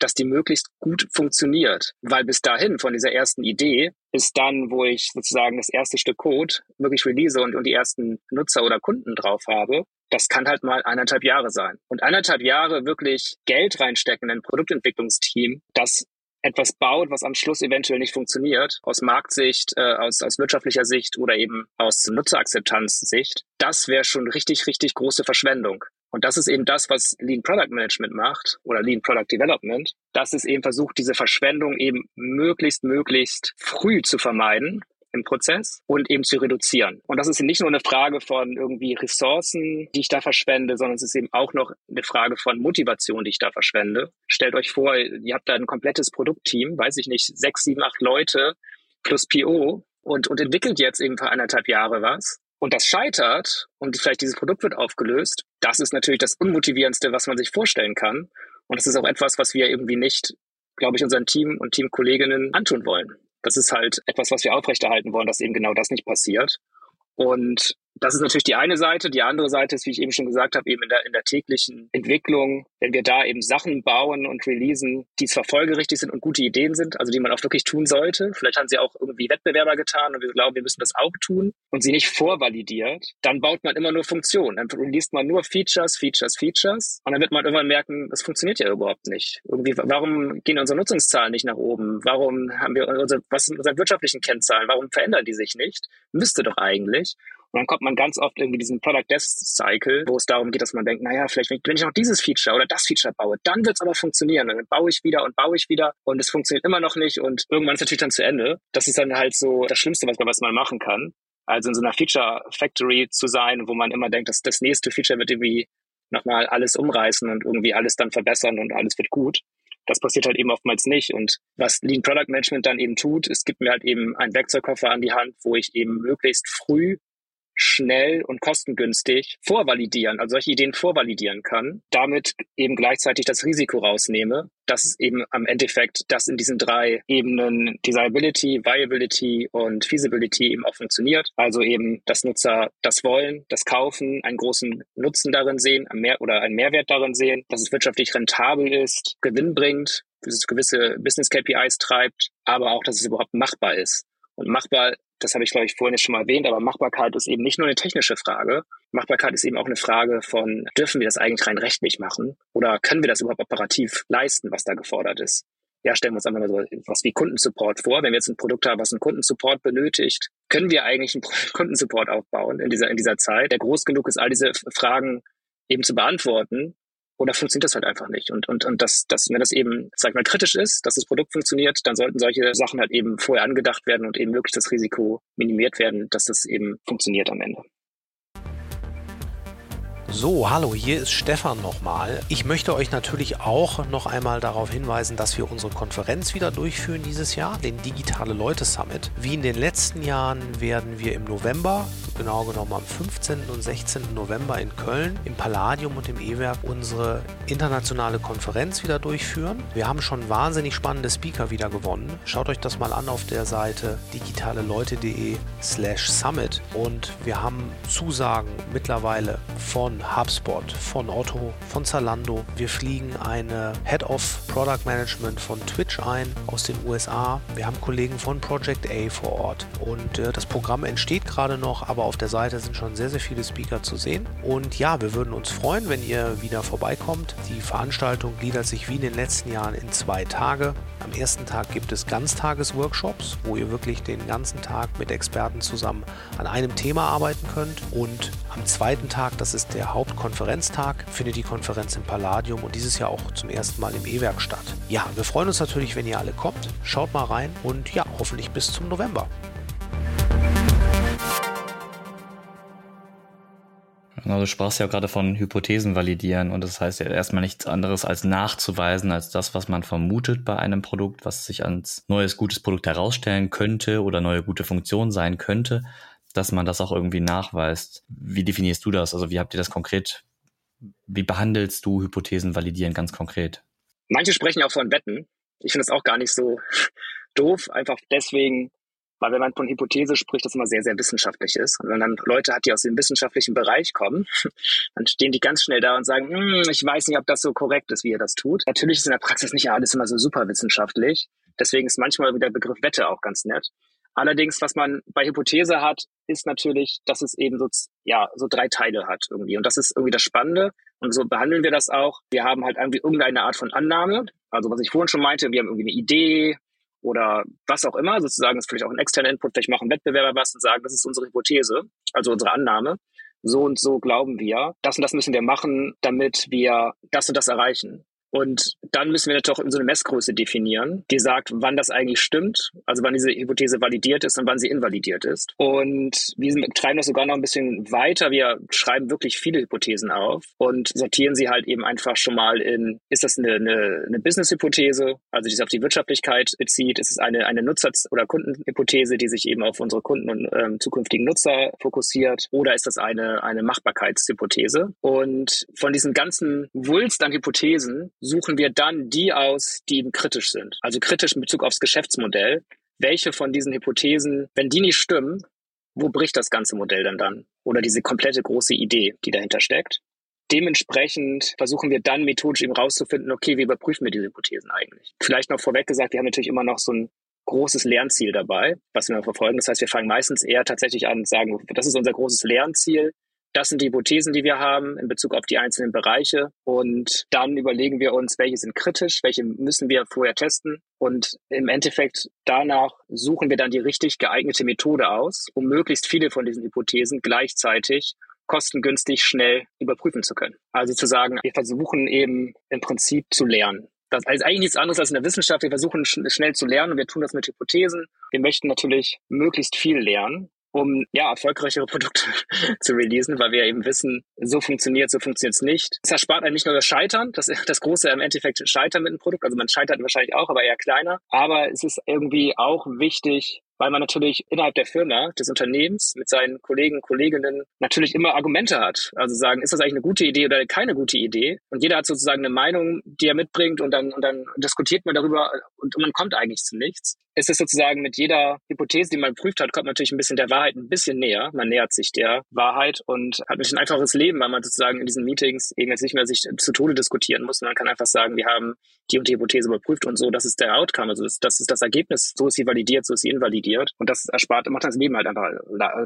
Speaker 1: dass die möglichst gut funktioniert. Weil bis dahin, von dieser ersten Idee, ist dann, wo ich sozusagen das erste Stück Code wirklich release und, und die ersten Nutzer oder Kunden drauf habe, das kann halt mal eineinhalb Jahre sein. Und eineinhalb Jahre wirklich Geld reinstecken in ein Produktentwicklungsteam, das etwas baut, was am Schluss eventuell nicht funktioniert, aus Marktsicht, äh, aus, aus wirtschaftlicher Sicht oder eben aus Nutzerakzeptanzsicht, das wäre schon richtig, richtig große Verschwendung. Und das ist eben das, was Lean Product Management macht oder Lean Product Development, dass es eben versucht, diese Verschwendung eben möglichst, möglichst früh zu vermeiden im Prozess und eben zu reduzieren. Und das ist nicht nur eine Frage von irgendwie Ressourcen, die ich da verschwende, sondern es ist eben auch noch eine Frage von Motivation, die ich da verschwende. Stellt euch vor, ihr habt da ein komplettes Produktteam, weiß ich nicht, sechs, sieben, acht Leute plus PO und, und entwickelt jetzt eben für eineinhalb Jahre was und das scheitert und vielleicht dieses Produkt wird aufgelöst, das ist natürlich das Unmotivierendste, was man sich vorstellen kann. Und das ist auch etwas, was wir irgendwie nicht, glaube ich, unseren Team und Teamkolleginnen antun wollen. Das ist halt etwas, was wir aufrechterhalten wollen, dass eben genau das nicht passiert. Und das ist natürlich die eine Seite. Die andere Seite ist, wie ich eben schon gesagt habe, eben in der, in der täglichen Entwicklung, wenn wir da eben Sachen bauen und releasen, die zwar folgerichtig sind und gute Ideen sind, also die man auch wirklich tun sollte. Vielleicht haben sie auch irgendwie Wettbewerber getan und wir glauben, wir müssen das auch tun und sie nicht vorvalidiert. Dann baut man immer nur Funktionen. Dann released man nur Features, Features, Features. Und dann wird man irgendwann merken, das funktioniert ja überhaupt nicht. Irgendwie, warum gehen unsere Nutzungszahlen nicht nach oben? Warum haben wir unsere, was sind unsere wirtschaftlichen Kennzahlen? Warum verändern die sich nicht? Müsste doch eigentlich. Und dann kommt man ganz oft irgendwie diesen Product Death Cycle, wo es darum geht, dass man denkt, naja, vielleicht wenn ich noch dieses Feature oder das Feature baue, dann wird es aber funktionieren. Und dann baue ich wieder und baue ich wieder und es funktioniert immer noch nicht und irgendwann ist natürlich dann zu Ende. Das ist dann halt so das Schlimmste, was man, was man machen kann. Also in so einer Feature Factory zu sein, wo man immer denkt, dass das nächste Feature wird irgendwie nochmal alles umreißen und irgendwie alles dann verbessern und alles wird gut. Das passiert halt eben oftmals nicht. Und was Lean Product Management dann eben tut, es gibt mir halt eben einen Werkzeugkoffer an die Hand, wo ich eben möglichst früh schnell und kostengünstig vorvalidieren, also solche Ideen vorvalidieren kann, damit eben gleichzeitig das Risiko rausnehme, dass es eben am Endeffekt das in diesen drei Ebenen Desirability, Viability und Feasibility eben auch funktioniert. Also eben, dass Nutzer das wollen, das kaufen, einen großen Nutzen darin sehen, mehr oder einen Mehrwert darin sehen, dass es wirtschaftlich rentabel ist, Gewinn bringt, dass es gewisse Business KPIs treibt, aber auch, dass es überhaupt machbar ist. Und machbar das habe ich, glaube ich, vorhin jetzt schon mal erwähnt, aber Machbarkeit ist eben nicht nur eine technische Frage. Machbarkeit ist eben auch eine Frage von, dürfen wir das eigentlich rein rechtlich machen? Oder können wir das überhaupt operativ leisten, was da gefordert ist? Ja, stellen wir uns einfach mal so was wie Kundensupport vor. Wenn wir jetzt ein Produkt haben, was einen Kundensupport benötigt, können wir eigentlich einen Kundensupport aufbauen in dieser, in dieser Zeit, der groß genug ist, all diese Fragen eben zu beantworten oder funktioniert das halt einfach nicht. Und, und, und das, das, wenn das eben, sag ich mal, kritisch ist, dass das Produkt funktioniert, dann sollten solche Sachen halt eben vorher angedacht werden und eben wirklich das Risiko minimiert werden, dass das eben funktioniert am Ende.
Speaker 2: So, hallo, hier ist Stefan nochmal. Ich möchte euch natürlich auch noch einmal darauf hinweisen, dass wir unsere Konferenz wieder durchführen dieses Jahr, den Digitale Leute Summit. Wie in den letzten Jahren werden wir im November, genau genommen am 15. und 16. November in Köln, im Palladium und im E-Werk unsere internationale Konferenz wieder durchführen. Wir haben schon wahnsinnig spannende Speaker wieder gewonnen. Schaut euch das mal an auf der Seite digitaleleute.de slash summit und wir haben Zusagen mittlerweile von HubSpot, von Otto, von Zalando. Wir fliegen eine Head of Product Management von Twitch ein aus den USA. Wir haben Kollegen von Project A vor Ort. Und äh, das Programm entsteht gerade noch, aber auf der Seite sind schon sehr, sehr viele Speaker zu sehen. Und ja, wir würden uns freuen, wenn ihr wieder vorbeikommt. Die Veranstaltung gliedert sich wie in den letzten Jahren in zwei Tage. Am ersten Tag gibt es Ganztagesworkshops, wo ihr wirklich den ganzen Tag mit Experten zusammen an einem Thema arbeiten könnt. Und am zweiten Tag, das ist der Hauptkonferenztag, findet die Konferenz im Palladium und dieses Jahr auch zum ersten Mal im E-Werk statt. Ja, wir freuen uns natürlich, wenn ihr alle kommt. Schaut mal rein und ja, hoffentlich bis zum November.
Speaker 3: Genau, du sprachst ja gerade von Hypothesen validieren und das heißt ja erstmal nichts anderes als nachzuweisen als das, was man vermutet bei einem Produkt, was sich als neues gutes Produkt herausstellen könnte oder neue gute Funktion sein könnte, dass man das auch irgendwie nachweist. Wie definierst du das? Also wie habt ihr das konkret, wie behandelst du Hypothesen validieren ganz konkret?
Speaker 1: Manche sprechen auch von Wetten. Ich finde es auch gar nicht so doof, einfach deswegen, weil wenn man von Hypothese spricht, das immer sehr, sehr wissenschaftlich ist. Und wenn man dann Leute hat, die aus dem wissenschaftlichen Bereich kommen, dann stehen die ganz schnell da und sagen, hm, ich weiß nicht, ob das so korrekt ist, wie ihr das tut. Natürlich ist in der Praxis nicht alles immer so super wissenschaftlich. Deswegen ist manchmal der Begriff Wette auch ganz nett. Allerdings, was man bei Hypothese hat, ist natürlich, dass es eben so, ja, so drei Teile hat irgendwie. Und das ist irgendwie das Spannende. Und so behandeln wir das auch. Wir haben halt irgendwie irgendeine Art von Annahme. Also was ich vorhin schon meinte, wir haben irgendwie eine Idee, oder was auch immer, sozusagen ist vielleicht auch ein externer Input, vielleicht machen Wettbewerber was und sagen, das ist unsere Hypothese, also unsere Annahme. So und so glauben wir, das und das müssen wir machen, damit wir das und das erreichen. Und dann müssen wir natürlich so eine Messgröße definieren, die sagt, wann das eigentlich stimmt, also wann diese Hypothese validiert ist und wann sie invalidiert ist. Und wir treiben das sogar noch ein bisschen weiter. Wir schreiben wirklich viele Hypothesen auf und sortieren sie halt eben einfach schon mal in, ist das eine, eine, eine Business-Hypothese, also die sich auf die Wirtschaftlichkeit bezieht? Ist es eine, eine Nutzer- oder Kundenhypothese, die sich eben auf unsere Kunden und ähm, zukünftigen Nutzer fokussiert? Oder ist das eine, eine Machbarkeitshypothese? Und von diesen ganzen Wulst an Hypothesen suchen wir dann die aus, die eben kritisch sind. Also kritisch in Bezug aufs Geschäftsmodell. Welche von diesen Hypothesen, wenn die nicht stimmen, wo bricht das ganze Modell denn dann? Oder diese komplette große Idee, die dahinter steckt? Dementsprechend versuchen wir dann methodisch eben rauszufinden, okay, wie überprüfen wir diese Hypothesen eigentlich? Vielleicht noch vorweg gesagt, wir haben natürlich immer noch so ein großes Lernziel dabei, was wir verfolgen. Das heißt, wir fangen meistens eher tatsächlich an und sagen, das ist unser großes Lernziel das sind die Hypothesen, die wir haben in Bezug auf die einzelnen Bereiche. Und dann überlegen wir uns, welche sind kritisch, welche müssen wir vorher testen. Und im Endeffekt danach suchen wir dann die richtig geeignete Methode aus, um möglichst viele von diesen Hypothesen gleichzeitig kostengünstig schnell überprüfen zu können. Also zu sagen, wir versuchen eben im Prinzip zu lernen. Das ist eigentlich nichts anderes als in der Wissenschaft. Wir versuchen schnell zu lernen und wir tun das mit Hypothesen. Wir möchten natürlich möglichst viel lernen um ja erfolgreichere Produkte zu releasen, weil wir eben wissen, so funktioniert, so funktioniert es nicht. Es erspart einem nicht nur das Scheitern, das, das große im Endeffekt Scheitern mit einem Produkt, also man scheitert wahrscheinlich auch, aber eher kleiner. Aber es ist irgendwie auch wichtig, weil man natürlich innerhalb der Firma, des Unternehmens mit seinen Kollegen, Kolleginnen natürlich immer Argumente hat. Also sagen, ist das eigentlich eine gute Idee oder keine gute Idee? Und jeder hat sozusagen eine Meinung, die er mitbringt und dann, und dann diskutiert man darüber und man kommt eigentlich zu nichts ist es sozusagen mit jeder Hypothese, die man prüft hat, kommt man natürlich ein bisschen der Wahrheit ein bisschen näher. Man nähert sich der Wahrheit und hat natürlich ein einfaches Leben, weil man sozusagen in diesen Meetings eben jetzt nicht mehr sich zu Tode diskutieren muss. Man kann einfach sagen, wir haben die und die Hypothese überprüft und so, das ist der Outcome, also das ist das Ergebnis, so ist sie validiert, so ist sie invalidiert und das erspart, macht das Leben halt einfach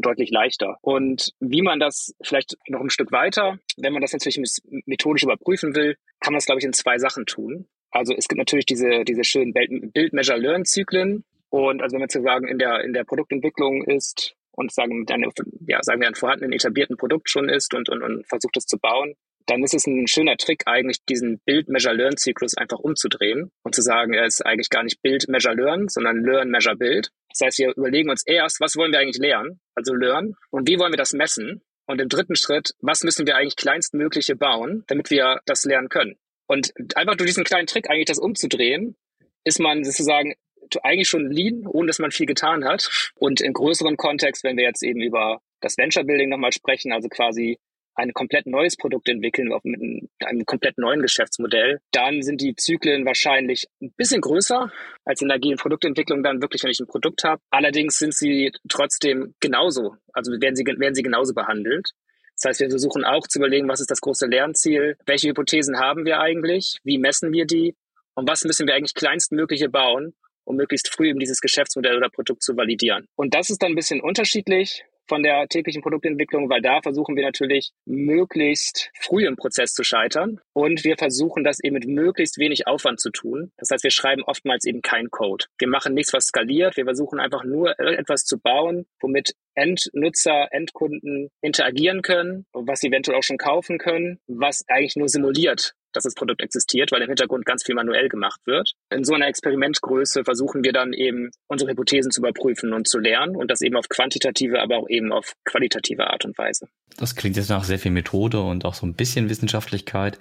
Speaker 1: deutlich leichter. Und wie man das vielleicht noch ein Stück weiter, wenn man das natürlich methodisch überprüfen will, kann man es, glaube ich, in zwei Sachen tun. Also es gibt natürlich diese, diese schönen Build-Measure-Learn-Zyklen. Und also wenn man sozusagen in der, in der Produktentwicklung ist und sagen, mit einem, ja, sagen wir, ein vorhandenen etablierten Produkt schon ist und, und, und versucht es zu bauen, dann ist es ein schöner Trick, eigentlich diesen Build-Measure-Learn-Zyklus einfach umzudrehen und zu sagen, er ist eigentlich gar nicht Build-Measure-Learn, sondern Learn-Measure-Build. Das heißt, wir überlegen uns erst, was wollen wir eigentlich lernen, also lernen, und wie wollen wir das messen? Und im dritten Schritt, was müssen wir eigentlich kleinstmögliche bauen, damit wir das lernen können? Und einfach durch diesen kleinen Trick eigentlich das umzudrehen, ist man sozusagen eigentlich schon lean, ohne dass man viel getan hat. Und im größeren Kontext, wenn wir jetzt eben über das Venture Building nochmal sprechen, also quasi ein komplett neues Produkt entwickeln mit einem komplett neuen Geschäftsmodell, dann sind die Zyklen wahrscheinlich ein bisschen größer als in der agilen Produktentwicklung dann wirklich, wenn ich ein Produkt habe. Allerdings sind sie trotzdem genauso, also werden sie, werden sie genauso behandelt. Das heißt, wir versuchen auch zu überlegen, was ist das große Lernziel, welche Hypothesen haben wir eigentlich, wie messen wir die und was müssen wir eigentlich kleinstmögliche bauen, um möglichst früh eben dieses Geschäftsmodell oder Produkt zu validieren. Und das ist dann ein bisschen unterschiedlich von der täglichen Produktentwicklung, weil da versuchen wir natürlich möglichst früh im Prozess zu scheitern und wir versuchen das eben mit möglichst wenig Aufwand zu tun. Das heißt, wir schreiben oftmals eben kein Code. Wir machen nichts, was skaliert. Wir versuchen einfach nur etwas zu bauen, womit Endnutzer, Endkunden interagieren können, was sie eventuell auch schon kaufen können, was eigentlich nur simuliert, dass das Produkt existiert, weil im Hintergrund ganz viel manuell gemacht wird. In so einer Experimentgröße versuchen wir dann eben unsere Hypothesen zu überprüfen und zu lernen und das eben auf quantitative, aber auch eben auf qualitative Art und Weise.
Speaker 3: Das klingt jetzt nach sehr viel Methode und auch so ein bisschen Wissenschaftlichkeit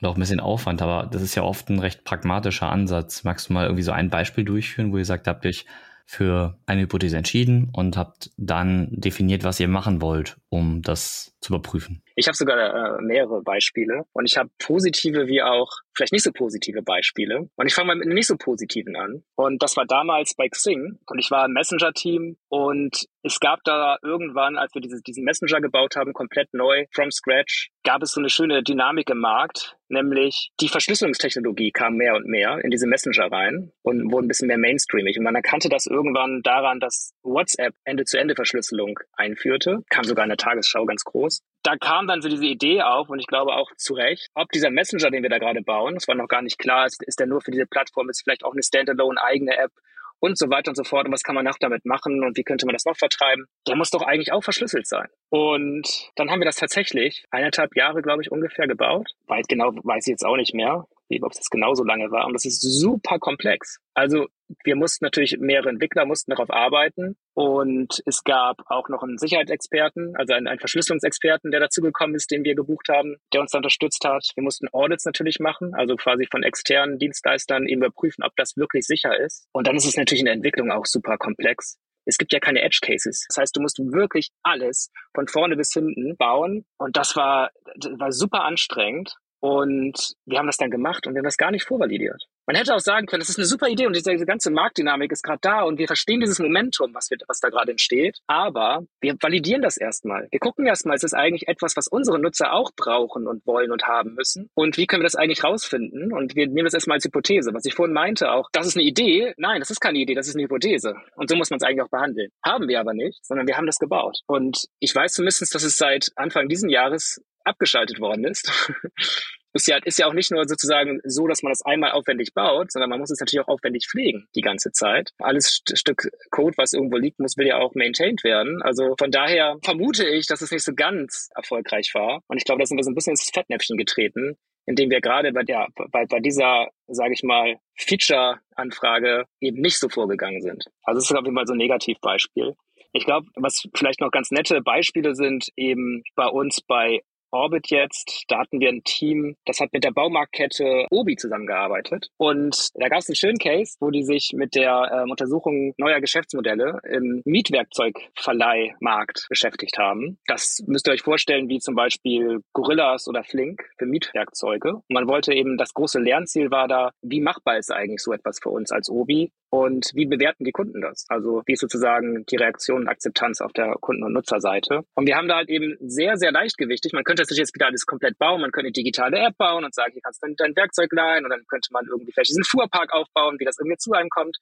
Speaker 3: und auch ein bisschen Aufwand, aber das ist ja oft ein recht pragmatischer Ansatz. Magst du mal irgendwie so ein Beispiel durchführen, wo ihr sagt, habt euch für eine Hypothese entschieden und habt dann definiert, was ihr machen wollt, um das zu überprüfen.
Speaker 1: Ich habe sogar äh, mehrere Beispiele und ich habe positive wie auch vielleicht nicht so positive Beispiele. Und ich fange mal mit einem nicht so positiven an. Und das war damals bei Xing und ich war im Messenger-Team und es gab da irgendwann, als wir diese, diesen Messenger gebaut haben, komplett neu, from scratch, gab es so eine schöne Dynamik im Markt, nämlich die Verschlüsselungstechnologie kam mehr und mehr in diese Messenger rein und wurde ein bisschen mehr mainstreamig. Und man erkannte das irgendwann daran, dass WhatsApp Ende-zu-Ende-Verschlüsselung einführte, kam sogar in der Tagesschau ganz groß. Da kam dann so diese Idee auf und ich glaube auch zu Recht, ob dieser Messenger, den wir da gerade bauen, es war noch gar nicht klar, ist, ist der nur für diese Plattform, ist vielleicht auch eine Standalone eigene App und so weiter und so fort. Und was kann man noch damit machen und wie könnte man das noch vertreiben? Der muss doch eigentlich auch verschlüsselt sein. Und dann haben wir das tatsächlich eineinhalb Jahre, glaube ich, ungefähr gebaut. Weit genau weiß ich jetzt auch nicht mehr ob das genauso lange war. Und das ist super komplex. Also wir mussten natürlich, mehrere Entwickler mussten darauf arbeiten. Und es gab auch noch einen Sicherheitsexperten, also einen, einen Verschlüsselungsexperten, der dazugekommen ist, den wir gebucht haben, der uns da unterstützt hat. Wir mussten Audits natürlich machen, also quasi von externen Dienstleistern eben überprüfen, ob das wirklich sicher ist. Und dann ist es natürlich in der Entwicklung auch super komplex. Es gibt ja keine Edge Cases. Das heißt, du musst wirklich alles von vorne bis hinten bauen. Und das war, das war super anstrengend. Und wir haben das dann gemacht und wir haben das gar nicht vorvalidiert. Man hätte auch sagen können, das ist eine super Idee und diese, ganze Marktdynamik ist gerade da und wir verstehen dieses Momentum, was, wir, was da gerade entsteht. Aber wir validieren das erstmal. Wir gucken erstmal, ist es eigentlich etwas, was unsere Nutzer auch brauchen und wollen und haben müssen? Und wie können wir das eigentlich rausfinden? Und wir nehmen das erstmal als Hypothese. Was ich vorhin meinte auch, das ist eine Idee. Nein, das ist keine Idee, das ist eine Hypothese. Und so muss man es eigentlich auch behandeln. Haben wir aber nicht, sondern wir haben das gebaut. Und ich weiß zumindest, dass es seit Anfang diesen Jahres abgeschaltet worden ist. ist ja, ist ja auch nicht nur sozusagen so, dass man das einmal aufwendig baut, sondern man muss es natürlich auch aufwendig pflegen die ganze Zeit. Alles St Stück Code, was irgendwo liegt, muss, will ja auch maintained werden. Also von daher vermute ich, dass es nicht so ganz erfolgreich war. Und ich glaube, da sind wir so ein bisschen ins Fettnäpfchen getreten, indem wir gerade bei der, bei, bei dieser, sage ich mal, Feature-Anfrage eben nicht so vorgegangen sind. Also das ist auf jeden Fall so ein Negativbeispiel. Ich glaube, was vielleicht noch ganz nette Beispiele sind, eben bei uns bei Orbit jetzt, da hatten wir ein Team, das hat mit der Baumarktkette Obi zusammengearbeitet. Und da gab es einen schönen Case, wo die sich mit der ähm, Untersuchung neuer Geschäftsmodelle im Mietwerkzeugverleihmarkt beschäftigt haben. Das müsst ihr euch vorstellen, wie zum Beispiel Gorillas oder Flink für Mietwerkzeuge. Und man wollte eben, das große Lernziel war da, wie machbar ist eigentlich so etwas für uns als Obi? Und wie bewerten die Kunden das? Also wie ist sozusagen die Reaktion und Akzeptanz auf der Kunden- und Nutzerseite? Und wir haben da halt eben sehr, sehr leichtgewichtig, man könnte sich jetzt wieder alles komplett bauen, man könnte eine digitale App bauen und sagen, hier kannst du dann dein Werkzeug leihen und dann könnte man irgendwie vielleicht diesen Fuhrpark aufbauen, wie das irgendwie zu einem kommt.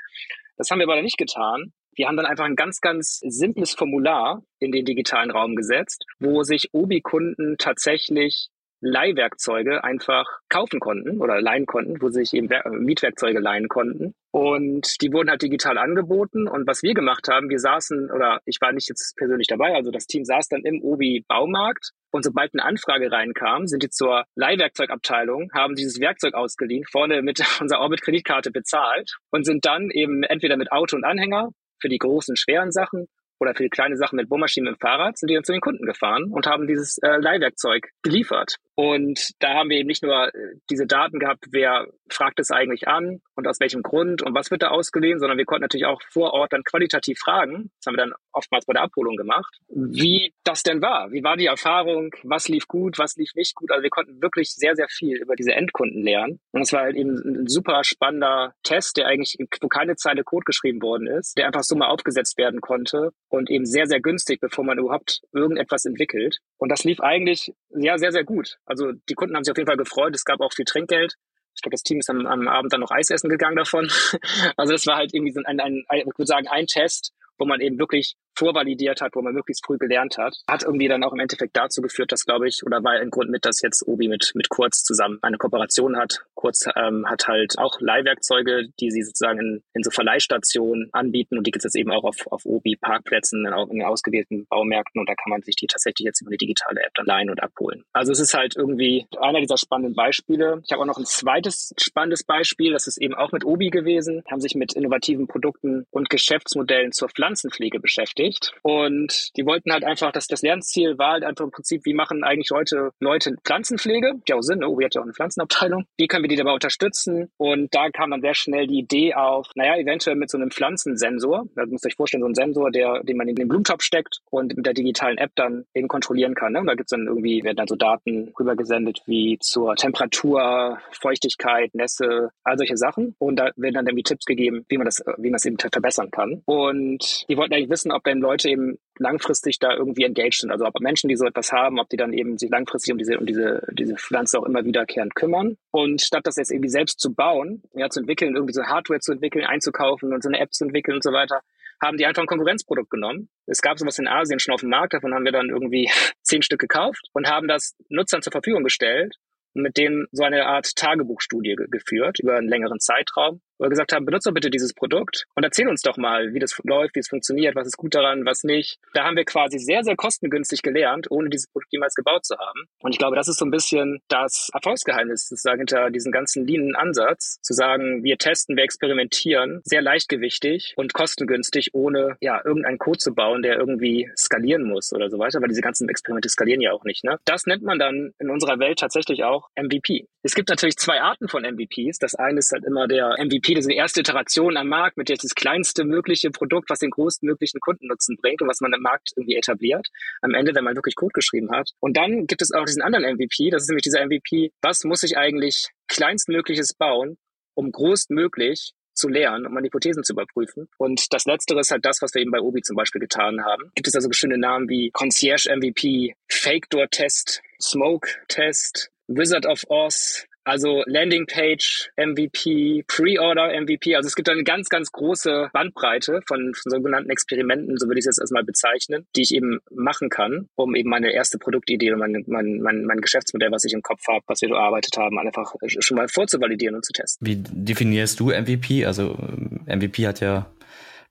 Speaker 1: Das haben wir aber nicht getan. Wir haben dann einfach ein ganz, ganz simples Formular in den digitalen Raum gesetzt, wo sich Obi-Kunden tatsächlich Leihwerkzeuge einfach kaufen konnten oder leihen konnten, wo sich eben Mietwerkzeuge leihen konnten. Und die wurden halt digital angeboten. Und was wir gemacht haben, wir saßen, oder ich war nicht jetzt persönlich dabei, also das Team saß dann im Obi Baumarkt. Und sobald eine Anfrage reinkam, sind die zur Leihwerkzeugabteilung, haben dieses Werkzeug ausgeliehen, vorne mit unserer Orbit-Kreditkarte bezahlt und sind dann eben entweder mit Auto und Anhänger für die großen, schweren Sachen oder für die kleine Sachen mit Bohrmaschinen dem Fahrrad sind die dann zu den Kunden gefahren und haben dieses äh, Leihwerkzeug geliefert. Und da haben wir eben nicht nur äh, diese Daten gehabt, wer fragt es eigentlich an und aus welchem Grund und was wird da ausgeliehen, sondern wir konnten natürlich auch vor Ort dann qualitativ fragen, das haben wir dann oftmals bei der Abholung gemacht, wie das denn war. Wie war die Erfahrung? Was lief gut? Was lief nicht gut? Also wir konnten wirklich sehr, sehr viel über diese Endkunden lernen. Und es war halt eben ein super spannender Test, der eigentlich, wo keine Zeile Code geschrieben worden ist, der einfach so mal aufgesetzt werden konnte und eben sehr, sehr günstig, bevor man überhaupt irgendetwas entwickelt. Und das lief eigentlich ja sehr, sehr gut. Also die Kunden haben sich auf jeden Fall gefreut. Es gab auch viel Trinkgeld. Ich glaube, das Team ist am, am Abend dann noch Eis essen gegangen davon. Also das war halt irgendwie so ein, ein, ein ich würde sagen, ein Test, wo man eben wirklich vorvalidiert hat, wo man möglichst früh gelernt hat, hat irgendwie dann auch im Endeffekt dazu geführt, dass, glaube ich, oder war ein Grund mit, dass jetzt Obi mit, mit Kurz zusammen eine Kooperation hat. Kurz ähm, hat halt auch Leihwerkzeuge, die sie sozusagen in, in so Verleihstationen anbieten und die gibt es jetzt eben auch auf, auf Obi Parkplätzen, in, in ausgewählten Baumärkten und da kann man sich die tatsächlich jetzt über eine digitale App dann leihen und abholen. Also es ist halt irgendwie einer dieser spannenden Beispiele. Ich habe auch noch ein zweites spannendes Beispiel, das ist eben auch mit Obi gewesen, haben sich mit innovativen Produkten und Geschäftsmodellen zur Pflanzenpflege beschäftigt beschäftigt. Und die wollten halt einfach, dass das Lernziel war halt einfach im Prinzip, wie machen eigentlich heute Leute Pflanzenpflege? Ja auch Sinn, ne? Ubi hat ja auch eine Pflanzenabteilung. Wie können wir die dabei unterstützen? Und da kam dann sehr schnell die Idee auf, naja, eventuell mit so einem Pflanzensensor. Da müsst ihr euch vorstellen, so ein Sensor, der, den man in den Blumentopf steckt und mit der digitalen App dann eben kontrollieren kann. Ne? Und da gibt's dann irgendwie, werden dann so Daten rübergesendet wie zur Temperatur, Feuchtigkeit, Nässe, all solche Sachen. Und da werden dann irgendwie Tipps gegeben, wie man das, wie man es eben verbessern kann. Und die wollten eigentlich wissen, ob denn Leute eben langfristig da irgendwie engaged sind. Also ob Menschen, die so etwas haben, ob die dann eben sich langfristig um diese, um diese, diese Pflanze auch immer wiederkehrend kümmern. Und statt das jetzt irgendwie selbst zu bauen, ja, zu entwickeln, irgendwie so Hardware zu entwickeln, einzukaufen und so eine App zu entwickeln und so weiter, haben die einfach ein Konkurrenzprodukt genommen. Es gab sowas in Asien schon auf dem Markt, davon haben wir dann irgendwie zehn Stück gekauft und haben das Nutzern zur Verfügung gestellt und mit denen so eine Art Tagebuchstudie geführt über einen längeren Zeitraum wo wir gesagt haben, benutze doch bitte dieses Produkt und erzähl uns doch mal, wie das läuft, wie es funktioniert, was ist gut daran, was nicht. Da haben wir quasi sehr, sehr kostengünstig gelernt, ohne dieses Produkt jemals gebaut zu haben. Und ich glaube, das ist so ein bisschen das Erfolgsgeheimnis sozusagen hinter diesem ganzen Lean-Ansatz, zu sagen, wir testen, wir experimentieren, sehr leichtgewichtig und kostengünstig, ohne ja irgendeinen Code zu bauen, der irgendwie skalieren muss oder so weiter, weil diese ganzen Experimente skalieren ja auch nicht. Ne? Das nennt man dann in unserer Welt tatsächlich auch MVP. Es gibt natürlich zwei Arten von MVPs. Das eine ist halt immer der MVP Ist die erste Iteration am Markt, mit der das kleinste mögliche Produkt, was den größtmöglichen Kundennutzen bringt und was man im Markt irgendwie etabliert. Am Ende, wenn man wirklich Code geschrieben hat. Und dann gibt es auch diesen anderen MVP, das ist nämlich dieser MVP, was muss ich eigentlich kleinstmögliches bauen, um größtmöglich zu lernen, um meine Hypothesen zu überprüfen. Und das Letztere ist halt das, was wir eben bei Obi zum Beispiel getan haben. Gibt es also bestimmte Namen wie Concierge MVP, Fake Door Test, Smoke Test, Wizard of Oz, also Landingpage MVP, Pre-Order MVP. Also es gibt eine ganz, ganz große Bandbreite von, von sogenannten Experimenten, so würde ich es jetzt erstmal bezeichnen, die ich eben machen kann, um eben meine erste Produktidee und mein, mein, mein, mein Geschäftsmodell, was ich im Kopf habe, was wir erarbeitet haben, einfach schon mal vorzuvalidieren und zu testen.
Speaker 3: Wie definierst du MVP? Also MVP hat ja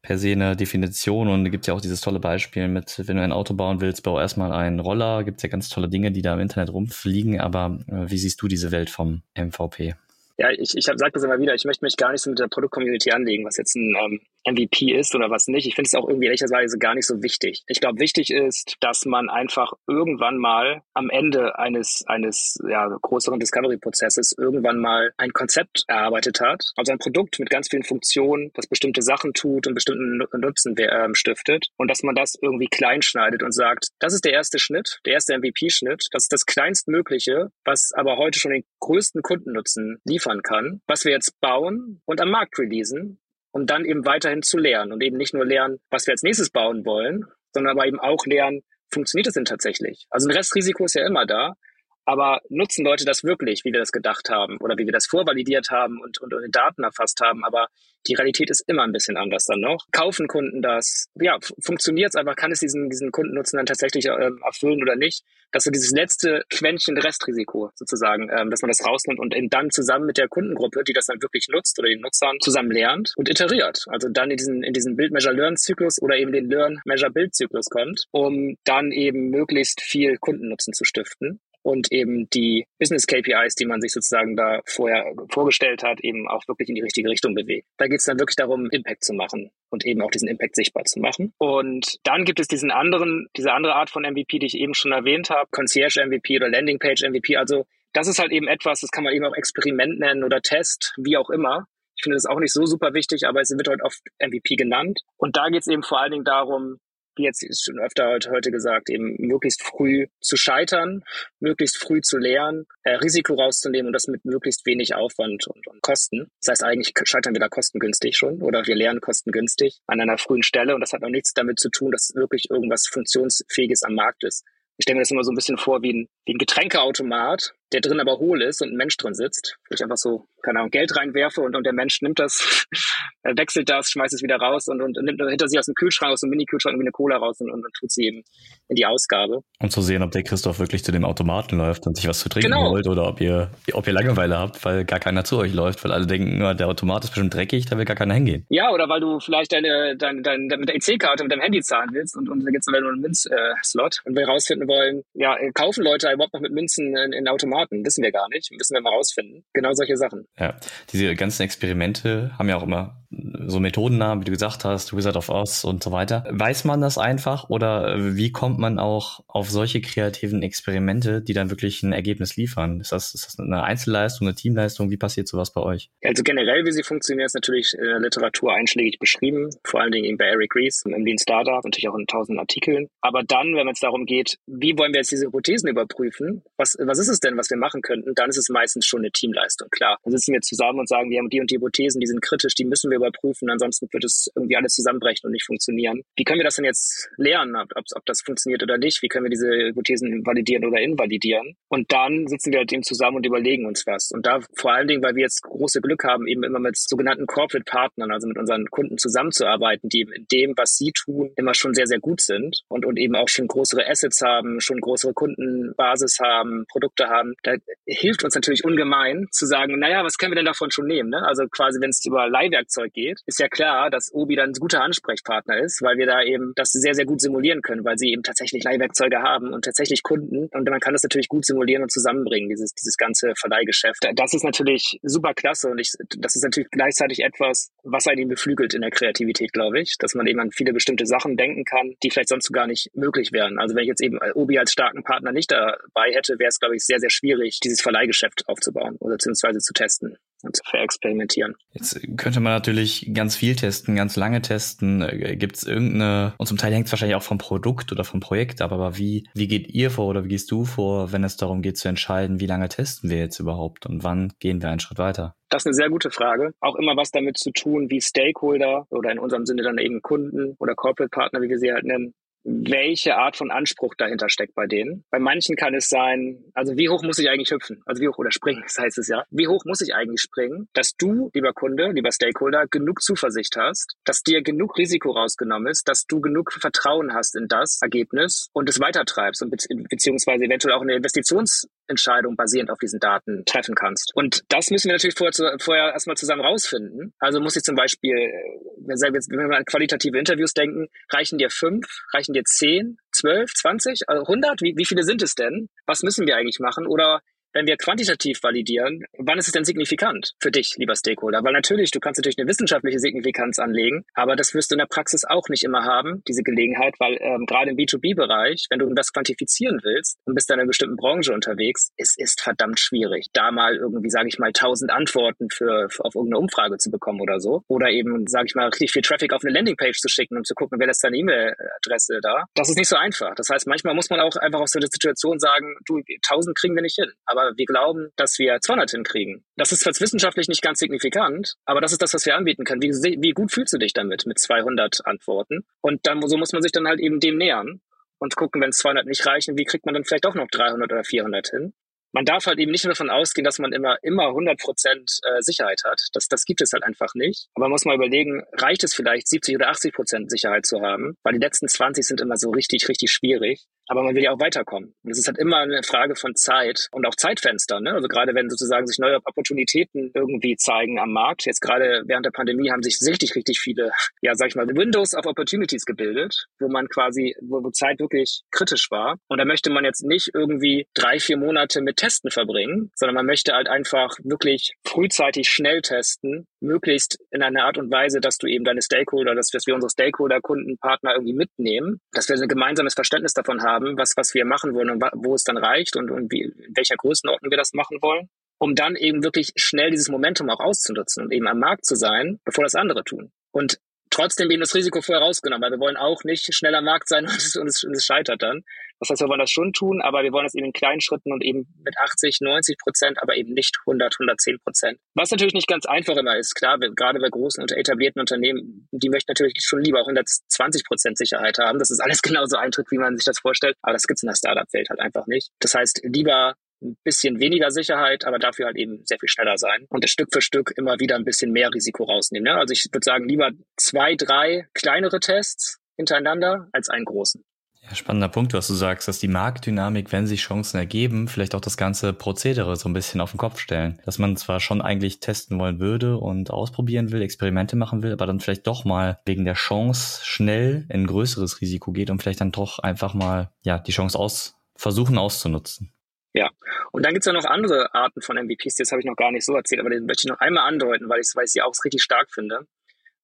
Speaker 3: per se eine Definition und gibt ja auch dieses tolle Beispiel mit, wenn du ein Auto bauen willst, bau erstmal einen Roller, gibt es ja ganz tolle Dinge, die da im Internet rumfliegen, aber äh, wie siehst du diese Welt vom MVP?
Speaker 1: Ja, ich, ich sage das immer wieder, ich möchte mich gar nicht so mit der Produkt-Community anlegen, was jetzt ein, ähm, MVP ist oder was nicht. Ich finde es auch irgendwie ehrlicherweise gar nicht so wichtig. Ich glaube, wichtig ist, dass man einfach irgendwann mal am Ende eines, eines ja, größeren Discovery-Prozesses irgendwann mal ein Konzept erarbeitet hat, also ein Produkt mit ganz vielen Funktionen, das bestimmte Sachen tut und bestimmten Nutzen äh, stiftet und dass man das irgendwie klein schneidet und sagt, das ist der erste Schnitt, der erste MVP-Schnitt, das ist das kleinstmögliche, was aber heute schon den größten Kundennutzen liefern kann, was wir jetzt bauen und am Markt releasen um dann eben weiterhin zu lernen und eben nicht nur lernen, was wir als nächstes bauen wollen, sondern aber eben auch lernen, funktioniert es denn tatsächlich? Also ein Restrisiko ist ja immer da, aber nutzen Leute das wirklich, wie wir das gedacht haben oder wie wir das vorvalidiert haben und, und, und Daten erfasst haben? Aber die Realität ist immer ein bisschen anders dann noch. Kaufen Kunden das? Ja, funktioniert es einfach? Kann es diesen, diesen Kundennutzen dann tatsächlich ähm, erfüllen oder nicht? Das ist so dieses letzte Quäntchen Restrisiko sozusagen, ähm, dass man das rausnimmt und dann zusammen mit der Kundengruppe, die das dann wirklich nutzt oder den Nutzern zusammen lernt und iteriert. Also dann in diesen, in diesen Build-Measure-Learn-Zyklus oder eben den Learn-Measure-Build-Zyklus kommt, um dann eben möglichst viel Kundennutzen zu stiften und eben die Business KPIs, die man sich sozusagen da vorher vorgestellt hat, eben auch wirklich in die richtige Richtung bewegt. Da geht es dann wirklich darum, Impact zu machen und eben auch diesen Impact sichtbar zu machen. Und dann gibt es diesen anderen, diese andere Art von MVP, die ich eben schon erwähnt habe, Concierge MVP oder Landing Page MVP. Also das ist halt eben etwas, das kann man eben auch Experiment nennen oder Test, wie auch immer. Ich finde das auch nicht so super wichtig, aber es wird heute oft MVP genannt. Und da geht es eben vor allen Dingen darum, wie jetzt schon öfter heute gesagt, eben möglichst früh zu scheitern, möglichst früh zu lernen, äh, Risiko rauszunehmen und das mit möglichst wenig Aufwand und, und Kosten. Das heißt, eigentlich scheitern wir da kostengünstig schon oder wir lernen kostengünstig an einer frühen Stelle und das hat noch nichts damit zu tun, dass wirklich irgendwas Funktionsfähiges am Markt ist. Ich stelle mir das immer so ein bisschen vor wie ein, wie ein Getränkeautomat, der drin aber hohl ist und ein Mensch drin sitzt. Wo ich einfach so, keine Ahnung, Geld reinwerfe und, und der Mensch nimmt das, wechselt das, schmeißt es wieder raus und, und, und nimmt hinter sich aus dem Kühlschrank, aus dem Mini-Kühlschrank irgendwie eine Cola raus und, und, und tut sie eben in die Ausgabe.
Speaker 3: Um zu sehen, ob der Christoph wirklich zu dem Automaten läuft und sich was zu trinken genau. holt oder ob ihr, ob ihr Langeweile habt, weil gar keiner zu euch läuft, weil alle denken, ja, der Automat ist bestimmt dreckig, da will gar keiner hingehen.
Speaker 1: Ja, oder weil du vielleicht deine, deine, deine, deine mit der EC-Karte mit deinem Handy zahlen willst und, und da gibt es nur einen Münz-Slot äh, und wir herausfinden wollen, ja, kaufen Leute überhaupt noch mit Münzen in, in Automaten? Wissen wir gar nicht nicht, müssen wir mal rausfinden. Genau solche Sachen.
Speaker 3: Ja, diese ganzen Experimente haben ja auch immer so Methodennamen, wie du gesagt hast, Wizard of Oz und so weiter. Weiß man das einfach oder wie kommt man auch auf solche kreativen Experimente, die dann wirklich ein Ergebnis liefern? Ist das, ist das eine Einzelleistung, eine Teamleistung? Wie passiert sowas bei euch?
Speaker 1: Also generell, wie sie funktionieren, ist natürlich in der Literatur einschlägig beschrieben, vor allen Dingen bei Eric Ries im Lean Startup, natürlich auch in tausend Artikeln. Aber dann, wenn es darum geht, wie wollen wir jetzt diese Hypothesen überprüfen? Was, was ist es denn, was wir machen könnten? Dann ist es meistens schon eine Teamleistung, klar. Dann sitzen wir zusammen und sagen, wir haben die und die Hypothesen, die sind kritisch, die müssen wir überprüfen, ansonsten wird es irgendwie alles zusammenbrechen und nicht funktionieren. Wie können wir das denn jetzt lernen, ob, ob das funktioniert oder nicht? Wie können wir diese Hypothesen validieren oder invalidieren? Und dann sitzen wir halt eben zusammen und überlegen uns was. Und da vor allen Dingen, weil wir jetzt große Glück haben, eben immer mit sogenannten Corporate Partnern, also mit unseren Kunden zusammenzuarbeiten, die eben in dem, was sie tun, immer schon sehr, sehr gut sind und, und eben auch schon größere Assets haben, schon größere Kundenbasis haben, Produkte haben. Da hilft uns natürlich ungemein zu sagen, naja, was können wir denn davon schon nehmen? Ne? Also quasi, wenn es über Geht, ist ja klar, dass Obi dann ein guter Ansprechpartner ist, weil wir da eben das sehr, sehr gut simulieren können, weil sie eben tatsächlich Leihwerkzeuge haben und tatsächlich Kunden. Und man kann das natürlich gut simulieren und zusammenbringen, dieses, dieses ganze Verleihgeschäft. Das ist natürlich super klasse und ich, das ist natürlich gleichzeitig etwas, was einen beflügelt in der Kreativität, glaube ich, dass man eben an viele bestimmte Sachen denken kann, die vielleicht sonst so gar nicht möglich wären. Also wenn ich jetzt eben Obi als starken Partner nicht dabei hätte, wäre es, glaube ich, sehr, sehr schwierig, dieses Verleihgeschäft aufzubauen oder beziehungsweise zu testen zu verexperimentieren.
Speaker 3: Jetzt könnte man natürlich ganz viel testen, ganz lange testen. Äh, Gibt es irgendeine, und zum Teil hängt es wahrscheinlich auch vom Produkt oder vom Projekt ab, aber wie, wie geht ihr vor oder wie gehst du vor, wenn es darum geht zu entscheiden, wie lange testen wir jetzt überhaupt und wann gehen wir einen Schritt weiter?
Speaker 1: Das ist eine sehr gute Frage. Auch immer was damit zu tun, wie Stakeholder oder in unserem Sinne dann eben Kunden oder Corporate Partner, wie wir sie halt nennen, welche Art von Anspruch dahinter steckt bei denen. Bei manchen kann es sein, also wie hoch muss ich eigentlich hüpfen? Also wie hoch oder springen, das heißt es ja. Wie hoch muss ich eigentlich springen, dass du, lieber Kunde, lieber Stakeholder, genug Zuversicht hast, dass dir genug Risiko rausgenommen ist, dass du genug Vertrauen hast in das Ergebnis und es weitertreibst und beziehungsweise eventuell auch eine Investitions Entscheidung basierend auf diesen Daten treffen kannst. Und das müssen wir natürlich vorher, vorher erstmal zusammen rausfinden. Also muss ich zum Beispiel, wenn wir an qualitative Interviews denken, reichen dir fünf, reichen dir zehn, zwölf, zwanzig, also hundert? Wie, wie viele sind es denn? Was müssen wir eigentlich machen? Oder wenn wir quantitativ validieren, wann ist es denn signifikant für dich, lieber Stakeholder? Weil natürlich, du kannst natürlich eine wissenschaftliche Signifikanz anlegen, aber das wirst du in der Praxis auch nicht immer haben, diese Gelegenheit, weil ähm, gerade im B2B-Bereich, wenn du das quantifizieren willst und bist in einer bestimmten Branche unterwegs, es ist verdammt schwierig, da mal irgendwie, sage ich mal, tausend Antworten für, für auf irgendeine Umfrage zu bekommen oder so. Oder eben, sage ich mal, richtig viel Traffic auf eine Landingpage zu schicken, um zu gucken, wer lässt deine E-Mail-Adresse da. Das ist nicht so einfach. Das heißt, manchmal muss man auch einfach aus so einer Situation sagen, du, 1000 kriegen wir nicht hin. Aber wir glauben, dass wir 200 hinkriegen. Das ist zwar wissenschaftlich nicht ganz signifikant, aber das ist das, was wir anbieten können. Wie, wie gut fühlst du dich damit mit 200 Antworten? Und dann, so muss man sich dann halt eben dem nähern und gucken, wenn es 200 nicht reichen, wie kriegt man dann vielleicht auch noch 300 oder 400 hin? man darf halt eben nicht nur davon ausgehen, dass man immer, immer 100 Prozent äh, Sicherheit hat. Das, das gibt es halt einfach nicht. Aber man muss mal überlegen, reicht es vielleicht 70 oder 80 Prozent Sicherheit zu haben? Weil die letzten 20 sind immer so richtig, richtig schwierig. Aber man will ja auch weiterkommen. Und es ist halt immer eine Frage von Zeit und auch Zeitfenster. Ne? Also gerade wenn sozusagen sich neue Opportunitäten irgendwie zeigen am Markt. Jetzt gerade während der Pandemie haben sich richtig, richtig viele, ja, sag ich mal, Windows of Opportunities gebildet, wo man quasi, wo, wo Zeit wirklich kritisch war. Und da möchte man jetzt nicht irgendwie drei, vier Monate mit Testen verbringen, sondern man möchte halt einfach wirklich frühzeitig schnell testen, möglichst in einer Art und Weise, dass du eben deine Stakeholder, dass, dass wir unsere Stakeholder, Kunden, Partner irgendwie mitnehmen, dass wir ein gemeinsames Verständnis davon haben, was, was wir machen wollen und wo es dann reicht und, und wie, in welcher Größenordnung wir das machen wollen um dann eben wirklich schnell dieses Momentum auch auszunutzen und eben am Markt zu sein, bevor das andere tun. Und trotzdem eben das Risiko vorher rausgenommen, weil wir wollen auch nicht schneller Markt sein und es, und es, und es scheitert dann. Das heißt, wir wollen das schon tun, aber wir wollen das eben in kleinen Schritten und eben mit 80, 90 Prozent, aber eben nicht 100, 110 Prozent. Was natürlich nicht ganz einfach immer ist, klar, gerade bei großen und etablierten Unternehmen, die möchten natürlich schon lieber 120 Prozent Sicherheit haben, dass es alles genauso eintritt, wie man sich das vorstellt, aber das gibt's in der Startup-Welt halt einfach nicht. Das heißt, lieber ein bisschen weniger Sicherheit, aber dafür halt eben sehr viel schneller sein und Stück für Stück immer wieder ein bisschen mehr Risiko rausnehmen. Ne? Also ich würde sagen, lieber zwei, drei kleinere Tests hintereinander als einen großen.
Speaker 3: Ja, spannender Punkt, was du sagst, dass die Marktdynamik, wenn sich Chancen ergeben, vielleicht auch das ganze Prozedere so ein bisschen auf den Kopf stellen. Dass man zwar schon eigentlich testen wollen würde und ausprobieren will, Experimente machen will, aber dann vielleicht doch mal wegen der Chance schnell in ein größeres Risiko geht und vielleicht dann doch einfach mal ja die Chance aus versuchen auszunutzen.
Speaker 1: Ja, und dann gibt es ja noch andere Arten von MVPs, das habe ich noch gar nicht so erzählt, aber den möchte ich noch einmal andeuten, weil ich, weil ich sie auch richtig stark finde.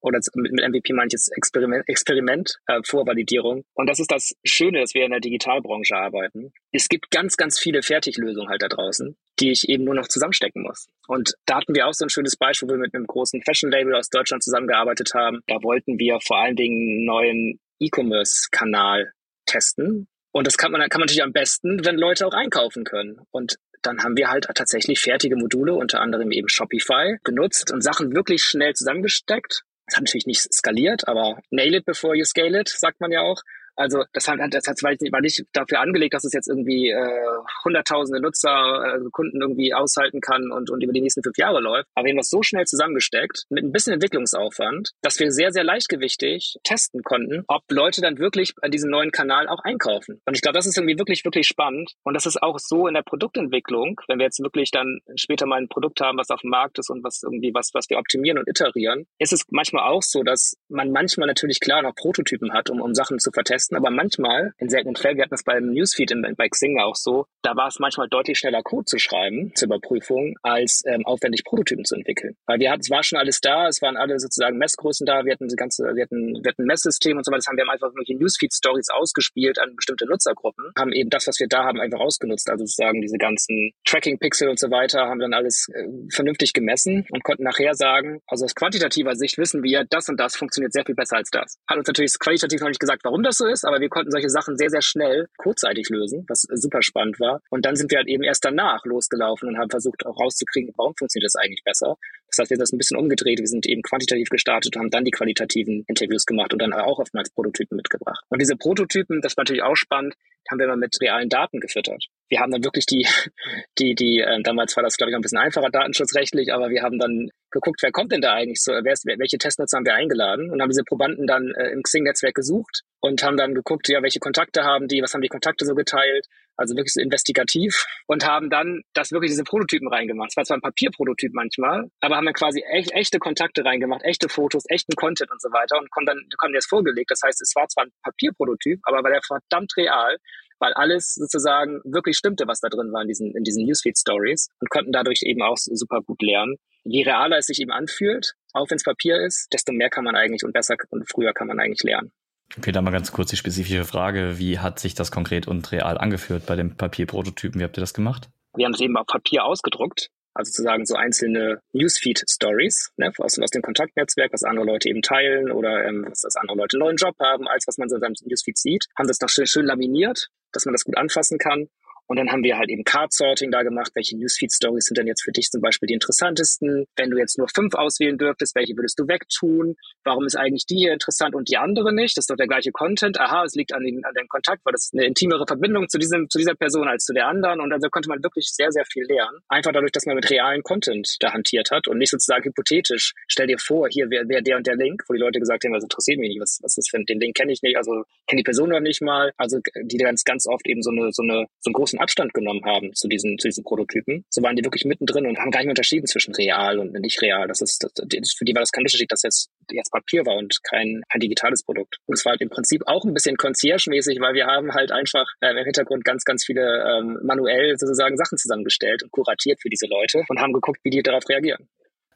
Speaker 1: Oder mit, MVP meine ich jetzt Experiment, Experiment äh, Vorvalidierung. Und das ist das Schöne, dass wir in der Digitalbranche arbeiten. Es gibt ganz, ganz viele Fertiglösungen halt da draußen, die ich eben nur noch zusammenstecken muss. Und da hatten wir auch so ein schönes Beispiel, wo wir mit einem großen Fashion-Label aus Deutschland zusammengearbeitet haben. Da wollten wir vor allen Dingen einen neuen E-Commerce-Kanal testen, und das kann man, kann man natürlich am besten, wenn Leute auch einkaufen können. Und dann haben wir halt tatsächlich fertige Module, unter anderem eben Shopify, genutzt und Sachen wirklich schnell zusammengesteckt. Natürlich nicht skaliert, aber nail it before you scale it, sagt man ja auch. Also das hat, das hat war nicht dafür angelegt, dass es jetzt irgendwie äh, hunderttausende Nutzer, äh, Kunden irgendwie aushalten kann und, und über die nächsten fünf Jahre läuft. Aber wir haben das so schnell zusammengesteckt, mit ein bisschen Entwicklungsaufwand, dass wir sehr, sehr leichtgewichtig testen konnten, ob Leute dann wirklich an diesem neuen Kanal auch einkaufen. Und ich glaube, das ist irgendwie wirklich, wirklich spannend. Und das ist auch so in der Produktentwicklung, wenn wir jetzt wirklich dann später mal ein Produkt haben, was auf dem Markt ist und was irgendwie was, was wir optimieren und iterieren, ist es manchmal auch so, dass man manchmal natürlich klar noch Prototypen hat, um, um Sachen zu vertesten testen, aber manchmal, in seltenen Fällen, wir hatten das beim Newsfeed bei Xing auch so, da war es manchmal deutlich schneller Code zu schreiben zur Überprüfung, als ähm, aufwendig Prototypen zu entwickeln. Weil wir hatten, es war schon alles da, es waren alle sozusagen Messgrößen da, wir hatten die ganze, wir hatten, wir hatten ein Messsystem und so weiter, das haben wir einfach die Newsfeed-Stories ausgespielt an bestimmte Nutzergruppen, haben eben das, was wir da haben, einfach ausgenutzt. Also sozusagen diese ganzen Tracking-Pixel und so weiter, haben dann alles äh, vernünftig gemessen und konnten nachher sagen, also aus quantitativer Sicht wissen wir, das und das funktioniert sehr viel besser als das. Hat uns natürlich qualitativ noch nicht gesagt, warum das so ist, aber wir konnten solche Sachen sehr, sehr schnell kurzzeitig lösen, was super spannend war. Und dann sind wir halt eben erst danach losgelaufen und haben versucht auch rauszukriegen, warum funktioniert das eigentlich besser. Das heißt, wir haben das ein bisschen umgedreht. Wir sind eben quantitativ gestartet haben dann die qualitativen Interviews gemacht und dann auch oftmals Prototypen mitgebracht. Und diese Prototypen, das war natürlich auch spannend, haben wir mal mit realen Daten gefüttert. Wir haben dann wirklich die, die, die, äh, damals war das, glaube ich, noch ein bisschen einfacher datenschutzrechtlich, aber wir haben dann geguckt, wer kommt denn da eigentlich so, wer ist, welche Testnutzer haben wir eingeladen und haben diese Probanden dann äh, im Xing-Netzwerk gesucht und haben dann geguckt, ja, welche Kontakte haben die, was haben die Kontakte so geteilt, also wirklich so investigativ und haben dann das wirklich diese Prototypen reingemacht. Es war zwar ein Papierprototyp manchmal, aber haben dann quasi echt, echte Kontakte reingemacht, echte Fotos, echten Content und so weiter und konnten dann konnten das vorgelegt. Das heißt, es war zwar ein Papierprototyp, aber war der verdammt real weil alles sozusagen wirklich stimmte, was da drin war in diesen, in diesen Newsfeed-Stories und konnten dadurch eben auch super gut lernen. Je realer es sich eben anfühlt, auch wenn es Papier ist, desto mehr kann man eigentlich und besser und früher kann man eigentlich lernen.
Speaker 3: Okay, dann mal ganz kurz die spezifische Frage. Wie hat sich das konkret und real angeführt bei dem Papierprototypen? Wie habt ihr das gemacht?
Speaker 1: Wir haben es eben auf Papier ausgedruckt also sozusagen so einzelne Newsfeed-Stories ne, aus, aus dem Kontaktnetzwerk, was andere Leute eben teilen oder ähm, was, dass andere Leute einen neuen Job haben, als was man in seinem Newsfeed sieht, haben das noch schön, schön laminiert, dass man das gut anfassen kann und dann haben wir halt eben Card-Sorting da gemacht. Welche Newsfeed-Stories sind denn jetzt für dich zum Beispiel die interessantesten? Wenn du jetzt nur fünf auswählen dürftest, welche würdest du wegtun? Warum ist eigentlich die hier interessant und die andere nicht? Das ist doch der gleiche Content. Aha, es liegt an, den, an dem Kontakt, weil das eine intimere Verbindung zu, diesem, zu dieser Person als zu der anderen. Und also konnte man wirklich sehr, sehr viel lernen. Einfach dadurch, dass man mit realen Content da hantiert hat und nicht sozusagen hypothetisch. Stell dir vor, hier wäre wär der und der Link, wo die Leute gesagt haben, das interessiert mich nicht. Was, was ist für den Link kenne ich nicht. Also kenne die Person noch nicht mal. Also die ganz, ganz oft eben so eine, so eine, so einen großen Abstand genommen haben zu diesen, zu diesen Prototypen. So waren die wirklich mittendrin und haben gar nicht mehr unterschieden zwischen real und nicht real. Das ist, das, für die war das kein Unterschied, dass jetzt, jetzt Papier war und kein, kein digitales Produkt. Und es war halt im Prinzip auch ein bisschen concierge-mäßig, weil wir haben halt einfach äh, im Hintergrund ganz, ganz viele ähm, manuell sozusagen Sachen zusammengestellt und kuratiert für diese Leute und haben geguckt, wie die darauf reagieren.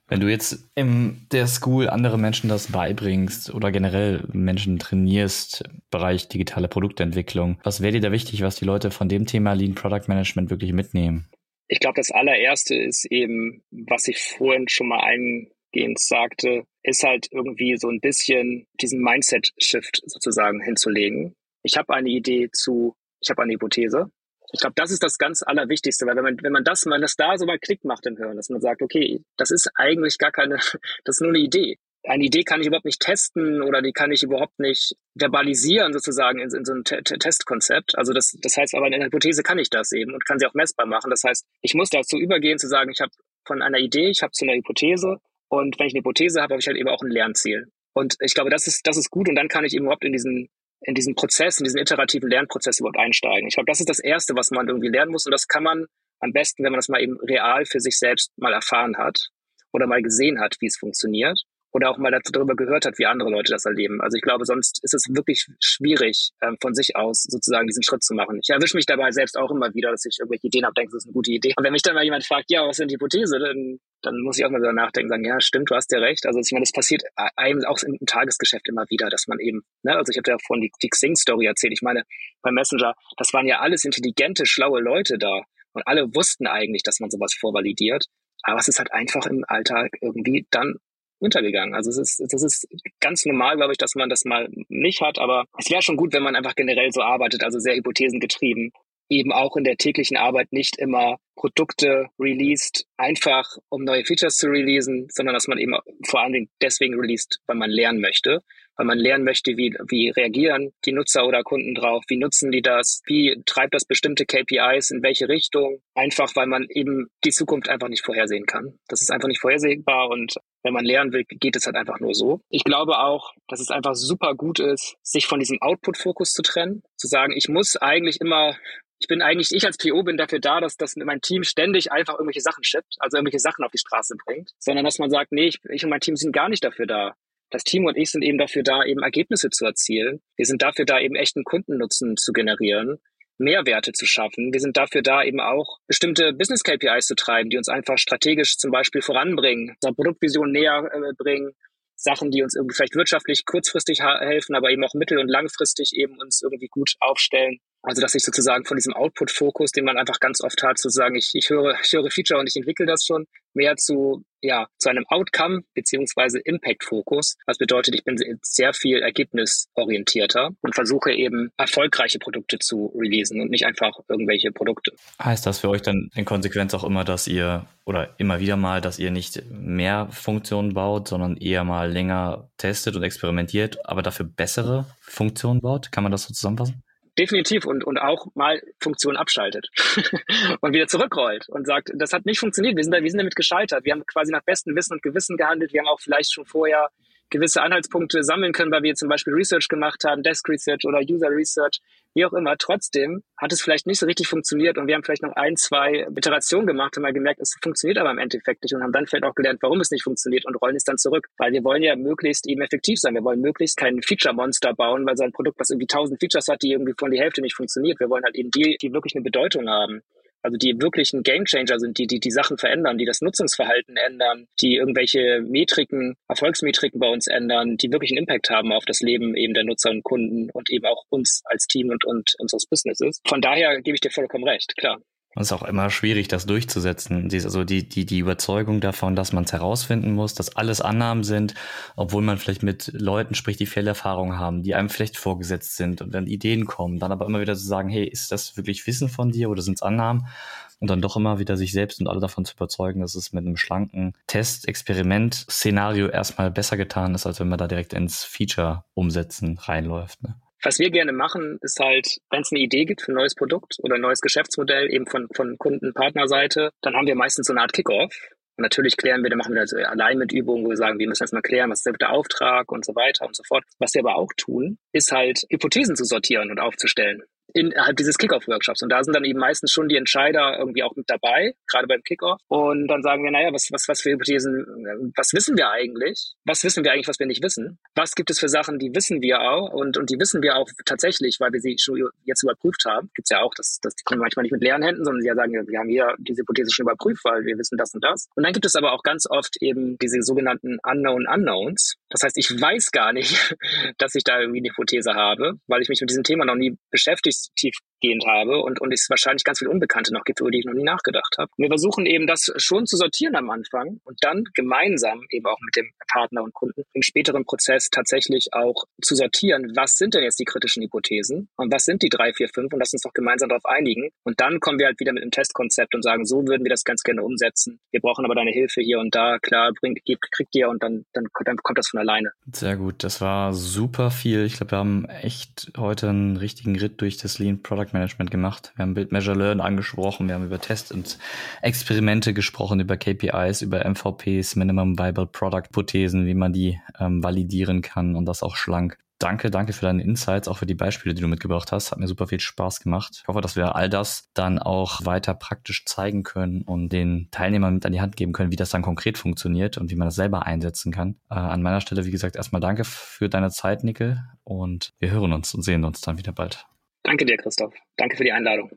Speaker 3: Wenn du jetzt in der School andere Menschen das beibringst oder generell Menschen trainierst, Bereich digitale Produktentwicklung, was wäre dir da wichtig, was die Leute von dem Thema Lean Product Management wirklich mitnehmen?
Speaker 1: Ich glaube, das allererste ist eben, was ich vorhin schon mal eingehend sagte, ist halt irgendwie so ein bisschen diesen Mindset-Shift sozusagen hinzulegen. Ich habe eine Idee zu, ich habe eine Hypothese ich glaube, das ist das ganz Allerwichtigste, weil wenn man, wenn man das, wenn das da so mal Klick macht im Hirn, dass man sagt, okay, das ist eigentlich gar keine, das ist nur eine Idee. Eine Idee kann ich überhaupt nicht testen oder die kann ich überhaupt nicht verbalisieren sozusagen in, in so ein T -T Testkonzept. Also das, das heißt aber in der Hypothese kann ich das eben und kann sie auch messbar machen. Das heißt, ich muss dazu übergehen zu sagen, ich habe von einer Idee, ich habe zu einer Hypothese und wenn ich eine Hypothese habe, habe ich halt eben auch ein Lernziel. Und ich glaube, das ist, das ist gut und dann kann ich eben überhaupt in diesen in diesen Prozess, in diesen iterativen Lernprozess überhaupt einsteigen. Ich glaube, das ist das Erste, was man irgendwie lernen muss und das kann man am besten, wenn man das mal eben real für sich selbst mal erfahren hat oder mal gesehen hat, wie es funktioniert oder auch mal darüber gehört hat, wie andere Leute das erleben. Also ich glaube, sonst ist es wirklich schwierig, ähm, von sich aus sozusagen diesen Schritt zu machen. Ich erwische mich dabei selbst auch immer wieder, dass ich irgendwelche Ideen habe, denke, das ist eine gute Idee. Und wenn mich dann mal jemand fragt, ja, was ist denn die Hypothese, dann, dann muss ich auch mal wieder nachdenken, sagen, ja, stimmt, du hast ja recht. Also ich meine, das passiert einem auch im Tagesgeschäft immer wieder, dass man eben, ne, also ich habe ja vorhin die, die Xing-Story erzählt. Ich meine, beim Messenger, das waren ja alles intelligente, schlaue Leute da. Und alle wussten eigentlich, dass man sowas vorvalidiert. Aber es ist halt einfach im Alltag irgendwie dann untergegangen. Also es ist, das ist ganz normal, glaube ich, dass man das mal nicht hat, aber es wäre schon gut, wenn man einfach generell so arbeitet, also sehr hypothesengetrieben. Eben auch in der täglichen Arbeit nicht immer Produkte released, einfach um neue Features zu releasen, sondern dass man eben vor allen Dingen deswegen released, weil man lernen möchte weil man lernen möchte, wie, wie reagieren die Nutzer oder Kunden drauf, wie nutzen die das, wie treibt das bestimmte KPIs, in welche Richtung, einfach weil man eben die Zukunft einfach nicht vorhersehen kann. Das ist einfach nicht vorhersehbar und wenn man lernen will, geht es halt einfach nur so. Ich glaube auch, dass es einfach super gut ist, sich von diesem Output-Fokus zu trennen, zu sagen, ich muss eigentlich immer ich bin eigentlich, ich als PO bin dafür da, dass, dass mein Team ständig einfach irgendwelche Sachen shippt, also irgendwelche Sachen auf die Straße bringt, sondern dass man sagt, nee, ich, ich und mein Team sind gar nicht dafür da, das Team und ich sind eben dafür da, eben Ergebnisse zu erzielen. Wir sind dafür da, eben echten Kundennutzen zu generieren, Mehrwerte zu schaffen. Wir sind dafür da, eben auch bestimmte Business KPIs zu treiben, die uns einfach strategisch zum Beispiel voranbringen, unsere Produktvision näher äh, bringen, Sachen, die uns irgendwie vielleicht wirtschaftlich kurzfristig helfen, aber eben auch mittel- und langfristig eben uns irgendwie gut aufstellen. Also dass ich sozusagen von diesem Output-Fokus, den man einfach ganz oft hat, sozusagen, ich, ich höre, ich höre Feature und ich entwickle das schon, mehr zu, ja, zu einem Outcome beziehungsweise Impact-Fokus. Was bedeutet, ich bin sehr viel ergebnisorientierter und versuche eben erfolgreiche Produkte zu releasen und nicht einfach irgendwelche Produkte.
Speaker 3: Heißt das für euch dann in Konsequenz auch immer, dass ihr oder immer wieder mal, dass ihr nicht mehr Funktionen baut, sondern eher mal länger testet und experimentiert, aber dafür bessere Funktionen baut? Kann man das so zusammenfassen?
Speaker 1: Definitiv und, und auch mal Funktionen abschaltet und wieder zurückrollt und sagt, das hat nicht funktioniert, wir sind, da, wir sind damit gescheitert. Wir haben quasi nach bestem Wissen und Gewissen gehandelt. Wir haben auch vielleicht schon vorher gewisse Anhaltspunkte sammeln können, weil wir zum Beispiel Research gemacht haben, Desk Research oder User Research, wie auch immer. Trotzdem hat es vielleicht nicht so richtig funktioniert und wir haben vielleicht noch ein, zwei Iterationen gemacht und mal gemerkt, es funktioniert aber im Endeffekt nicht und haben dann vielleicht auch gelernt, warum es nicht funktioniert und rollen es dann zurück. Weil wir wollen ja möglichst eben effektiv sein. Wir wollen möglichst kein Feature-Monster bauen, weil so ein Produkt, was irgendwie tausend Features hat, die irgendwie von die Hälfte nicht funktioniert. Wir wollen halt eben die, die wirklich eine Bedeutung haben also die wirklichen Gamechanger sind, die, die die Sachen verändern, die das Nutzungsverhalten ändern, die irgendwelche Metriken, Erfolgsmetriken bei uns ändern, die wirklich einen Impact haben auf das Leben eben der Nutzer und Kunden und eben auch uns als Team und, und unseres Businesses. Von daher gebe ich dir vollkommen recht, klar.
Speaker 3: Und es ist auch immer schwierig, das durchzusetzen. Also die, die, die Überzeugung davon, dass man es herausfinden muss, dass alles Annahmen sind, obwohl man vielleicht mit Leuten spricht, die Fehlerfahrung haben, die einem vielleicht vorgesetzt sind und dann Ideen kommen, dann aber immer wieder zu sagen, hey, ist das wirklich Wissen von dir oder sind es Annahmen? Und dann doch immer wieder sich selbst und alle davon zu überzeugen, dass es mit einem schlanken Test, Experiment, Szenario erstmal besser getan ist, als wenn man da direkt ins Feature umsetzen reinläuft. Ne?
Speaker 1: Was wir gerne machen, ist halt, wenn es eine Idee gibt für ein neues Produkt oder ein neues Geschäftsmodell, eben von, von Kunden, Partnerseite, dann haben wir meistens so eine Art Kickoff. Und natürlich klären wir, dann machen wir das allein mit Übungen, wo wir sagen, wir müssen erstmal klären, was ist der Auftrag und so weiter und so fort. Was wir aber auch tun, ist halt Hypothesen zu sortieren und aufzustellen innerhalb dieses Kickoff-Workshops. Und da sind dann eben meistens schon die Entscheider irgendwie auch mit dabei, gerade beim Kickoff. Und dann sagen wir, naja, was, was, was für Hypothesen, was wissen wir eigentlich? Was wissen wir eigentlich, was wir nicht wissen? Was gibt es für Sachen, die wissen wir auch? Und, und die wissen wir auch tatsächlich, weil wir sie schon jetzt überprüft haben. Gibt es ja auch, dass, dass die kommen manchmal nicht mit leeren Händen, sondern sie ja sagen, wir haben hier diese Hypothese schon überprüft, weil wir wissen das und das. Und dann gibt es aber auch ganz oft eben diese sogenannten Unknown Unknowns. Das heißt, ich weiß gar nicht, dass ich da irgendwie eine Hypothese habe, weil ich mich mit diesem Thema noch nie beschäftigt tiefgehend habe und, und es wahrscheinlich ganz viele Unbekannte noch gibt, über die ich noch nie nachgedacht habe. Wir versuchen eben das schon zu sortieren am Anfang und dann gemeinsam eben auch mit dem Partner und Kunden im späteren Prozess tatsächlich auch zu sortieren, was sind denn jetzt die kritischen Hypothesen und was sind die drei, vier, fünf und lass uns doch gemeinsam darauf einigen. Und dann kommen wir halt wieder mit einem Testkonzept und sagen, so würden wir das ganz gerne umsetzen. Wir brauchen aber deine Hilfe hier und da. Klar, bringt, kriegt ihr und dann, dann, dann kommt das von alleine.
Speaker 3: Sehr gut. Das war super viel. Ich glaube, wir haben echt heute einen richtigen Ritt durch das Lean Product Management gemacht. Wir haben Build Measure Learn angesprochen, wir haben über Test und Experimente gesprochen, über KPIs, über MVPs, Minimum Viable Product Hypothesen, wie man die ähm, validieren kann und das auch schlank. Danke, danke für deine Insights, auch für die Beispiele, die du mitgebracht hast. Hat mir super viel Spaß gemacht. Ich hoffe, dass wir all das dann auch weiter praktisch zeigen können und den Teilnehmern mit an die Hand geben können, wie das dann konkret funktioniert und wie man das selber einsetzen kann. Äh, an meiner Stelle, wie gesagt, erstmal danke für deine Zeit, Nickel. Und wir hören uns und sehen uns dann wieder bald.
Speaker 1: Danke dir, Christoph. Danke für die Einladung.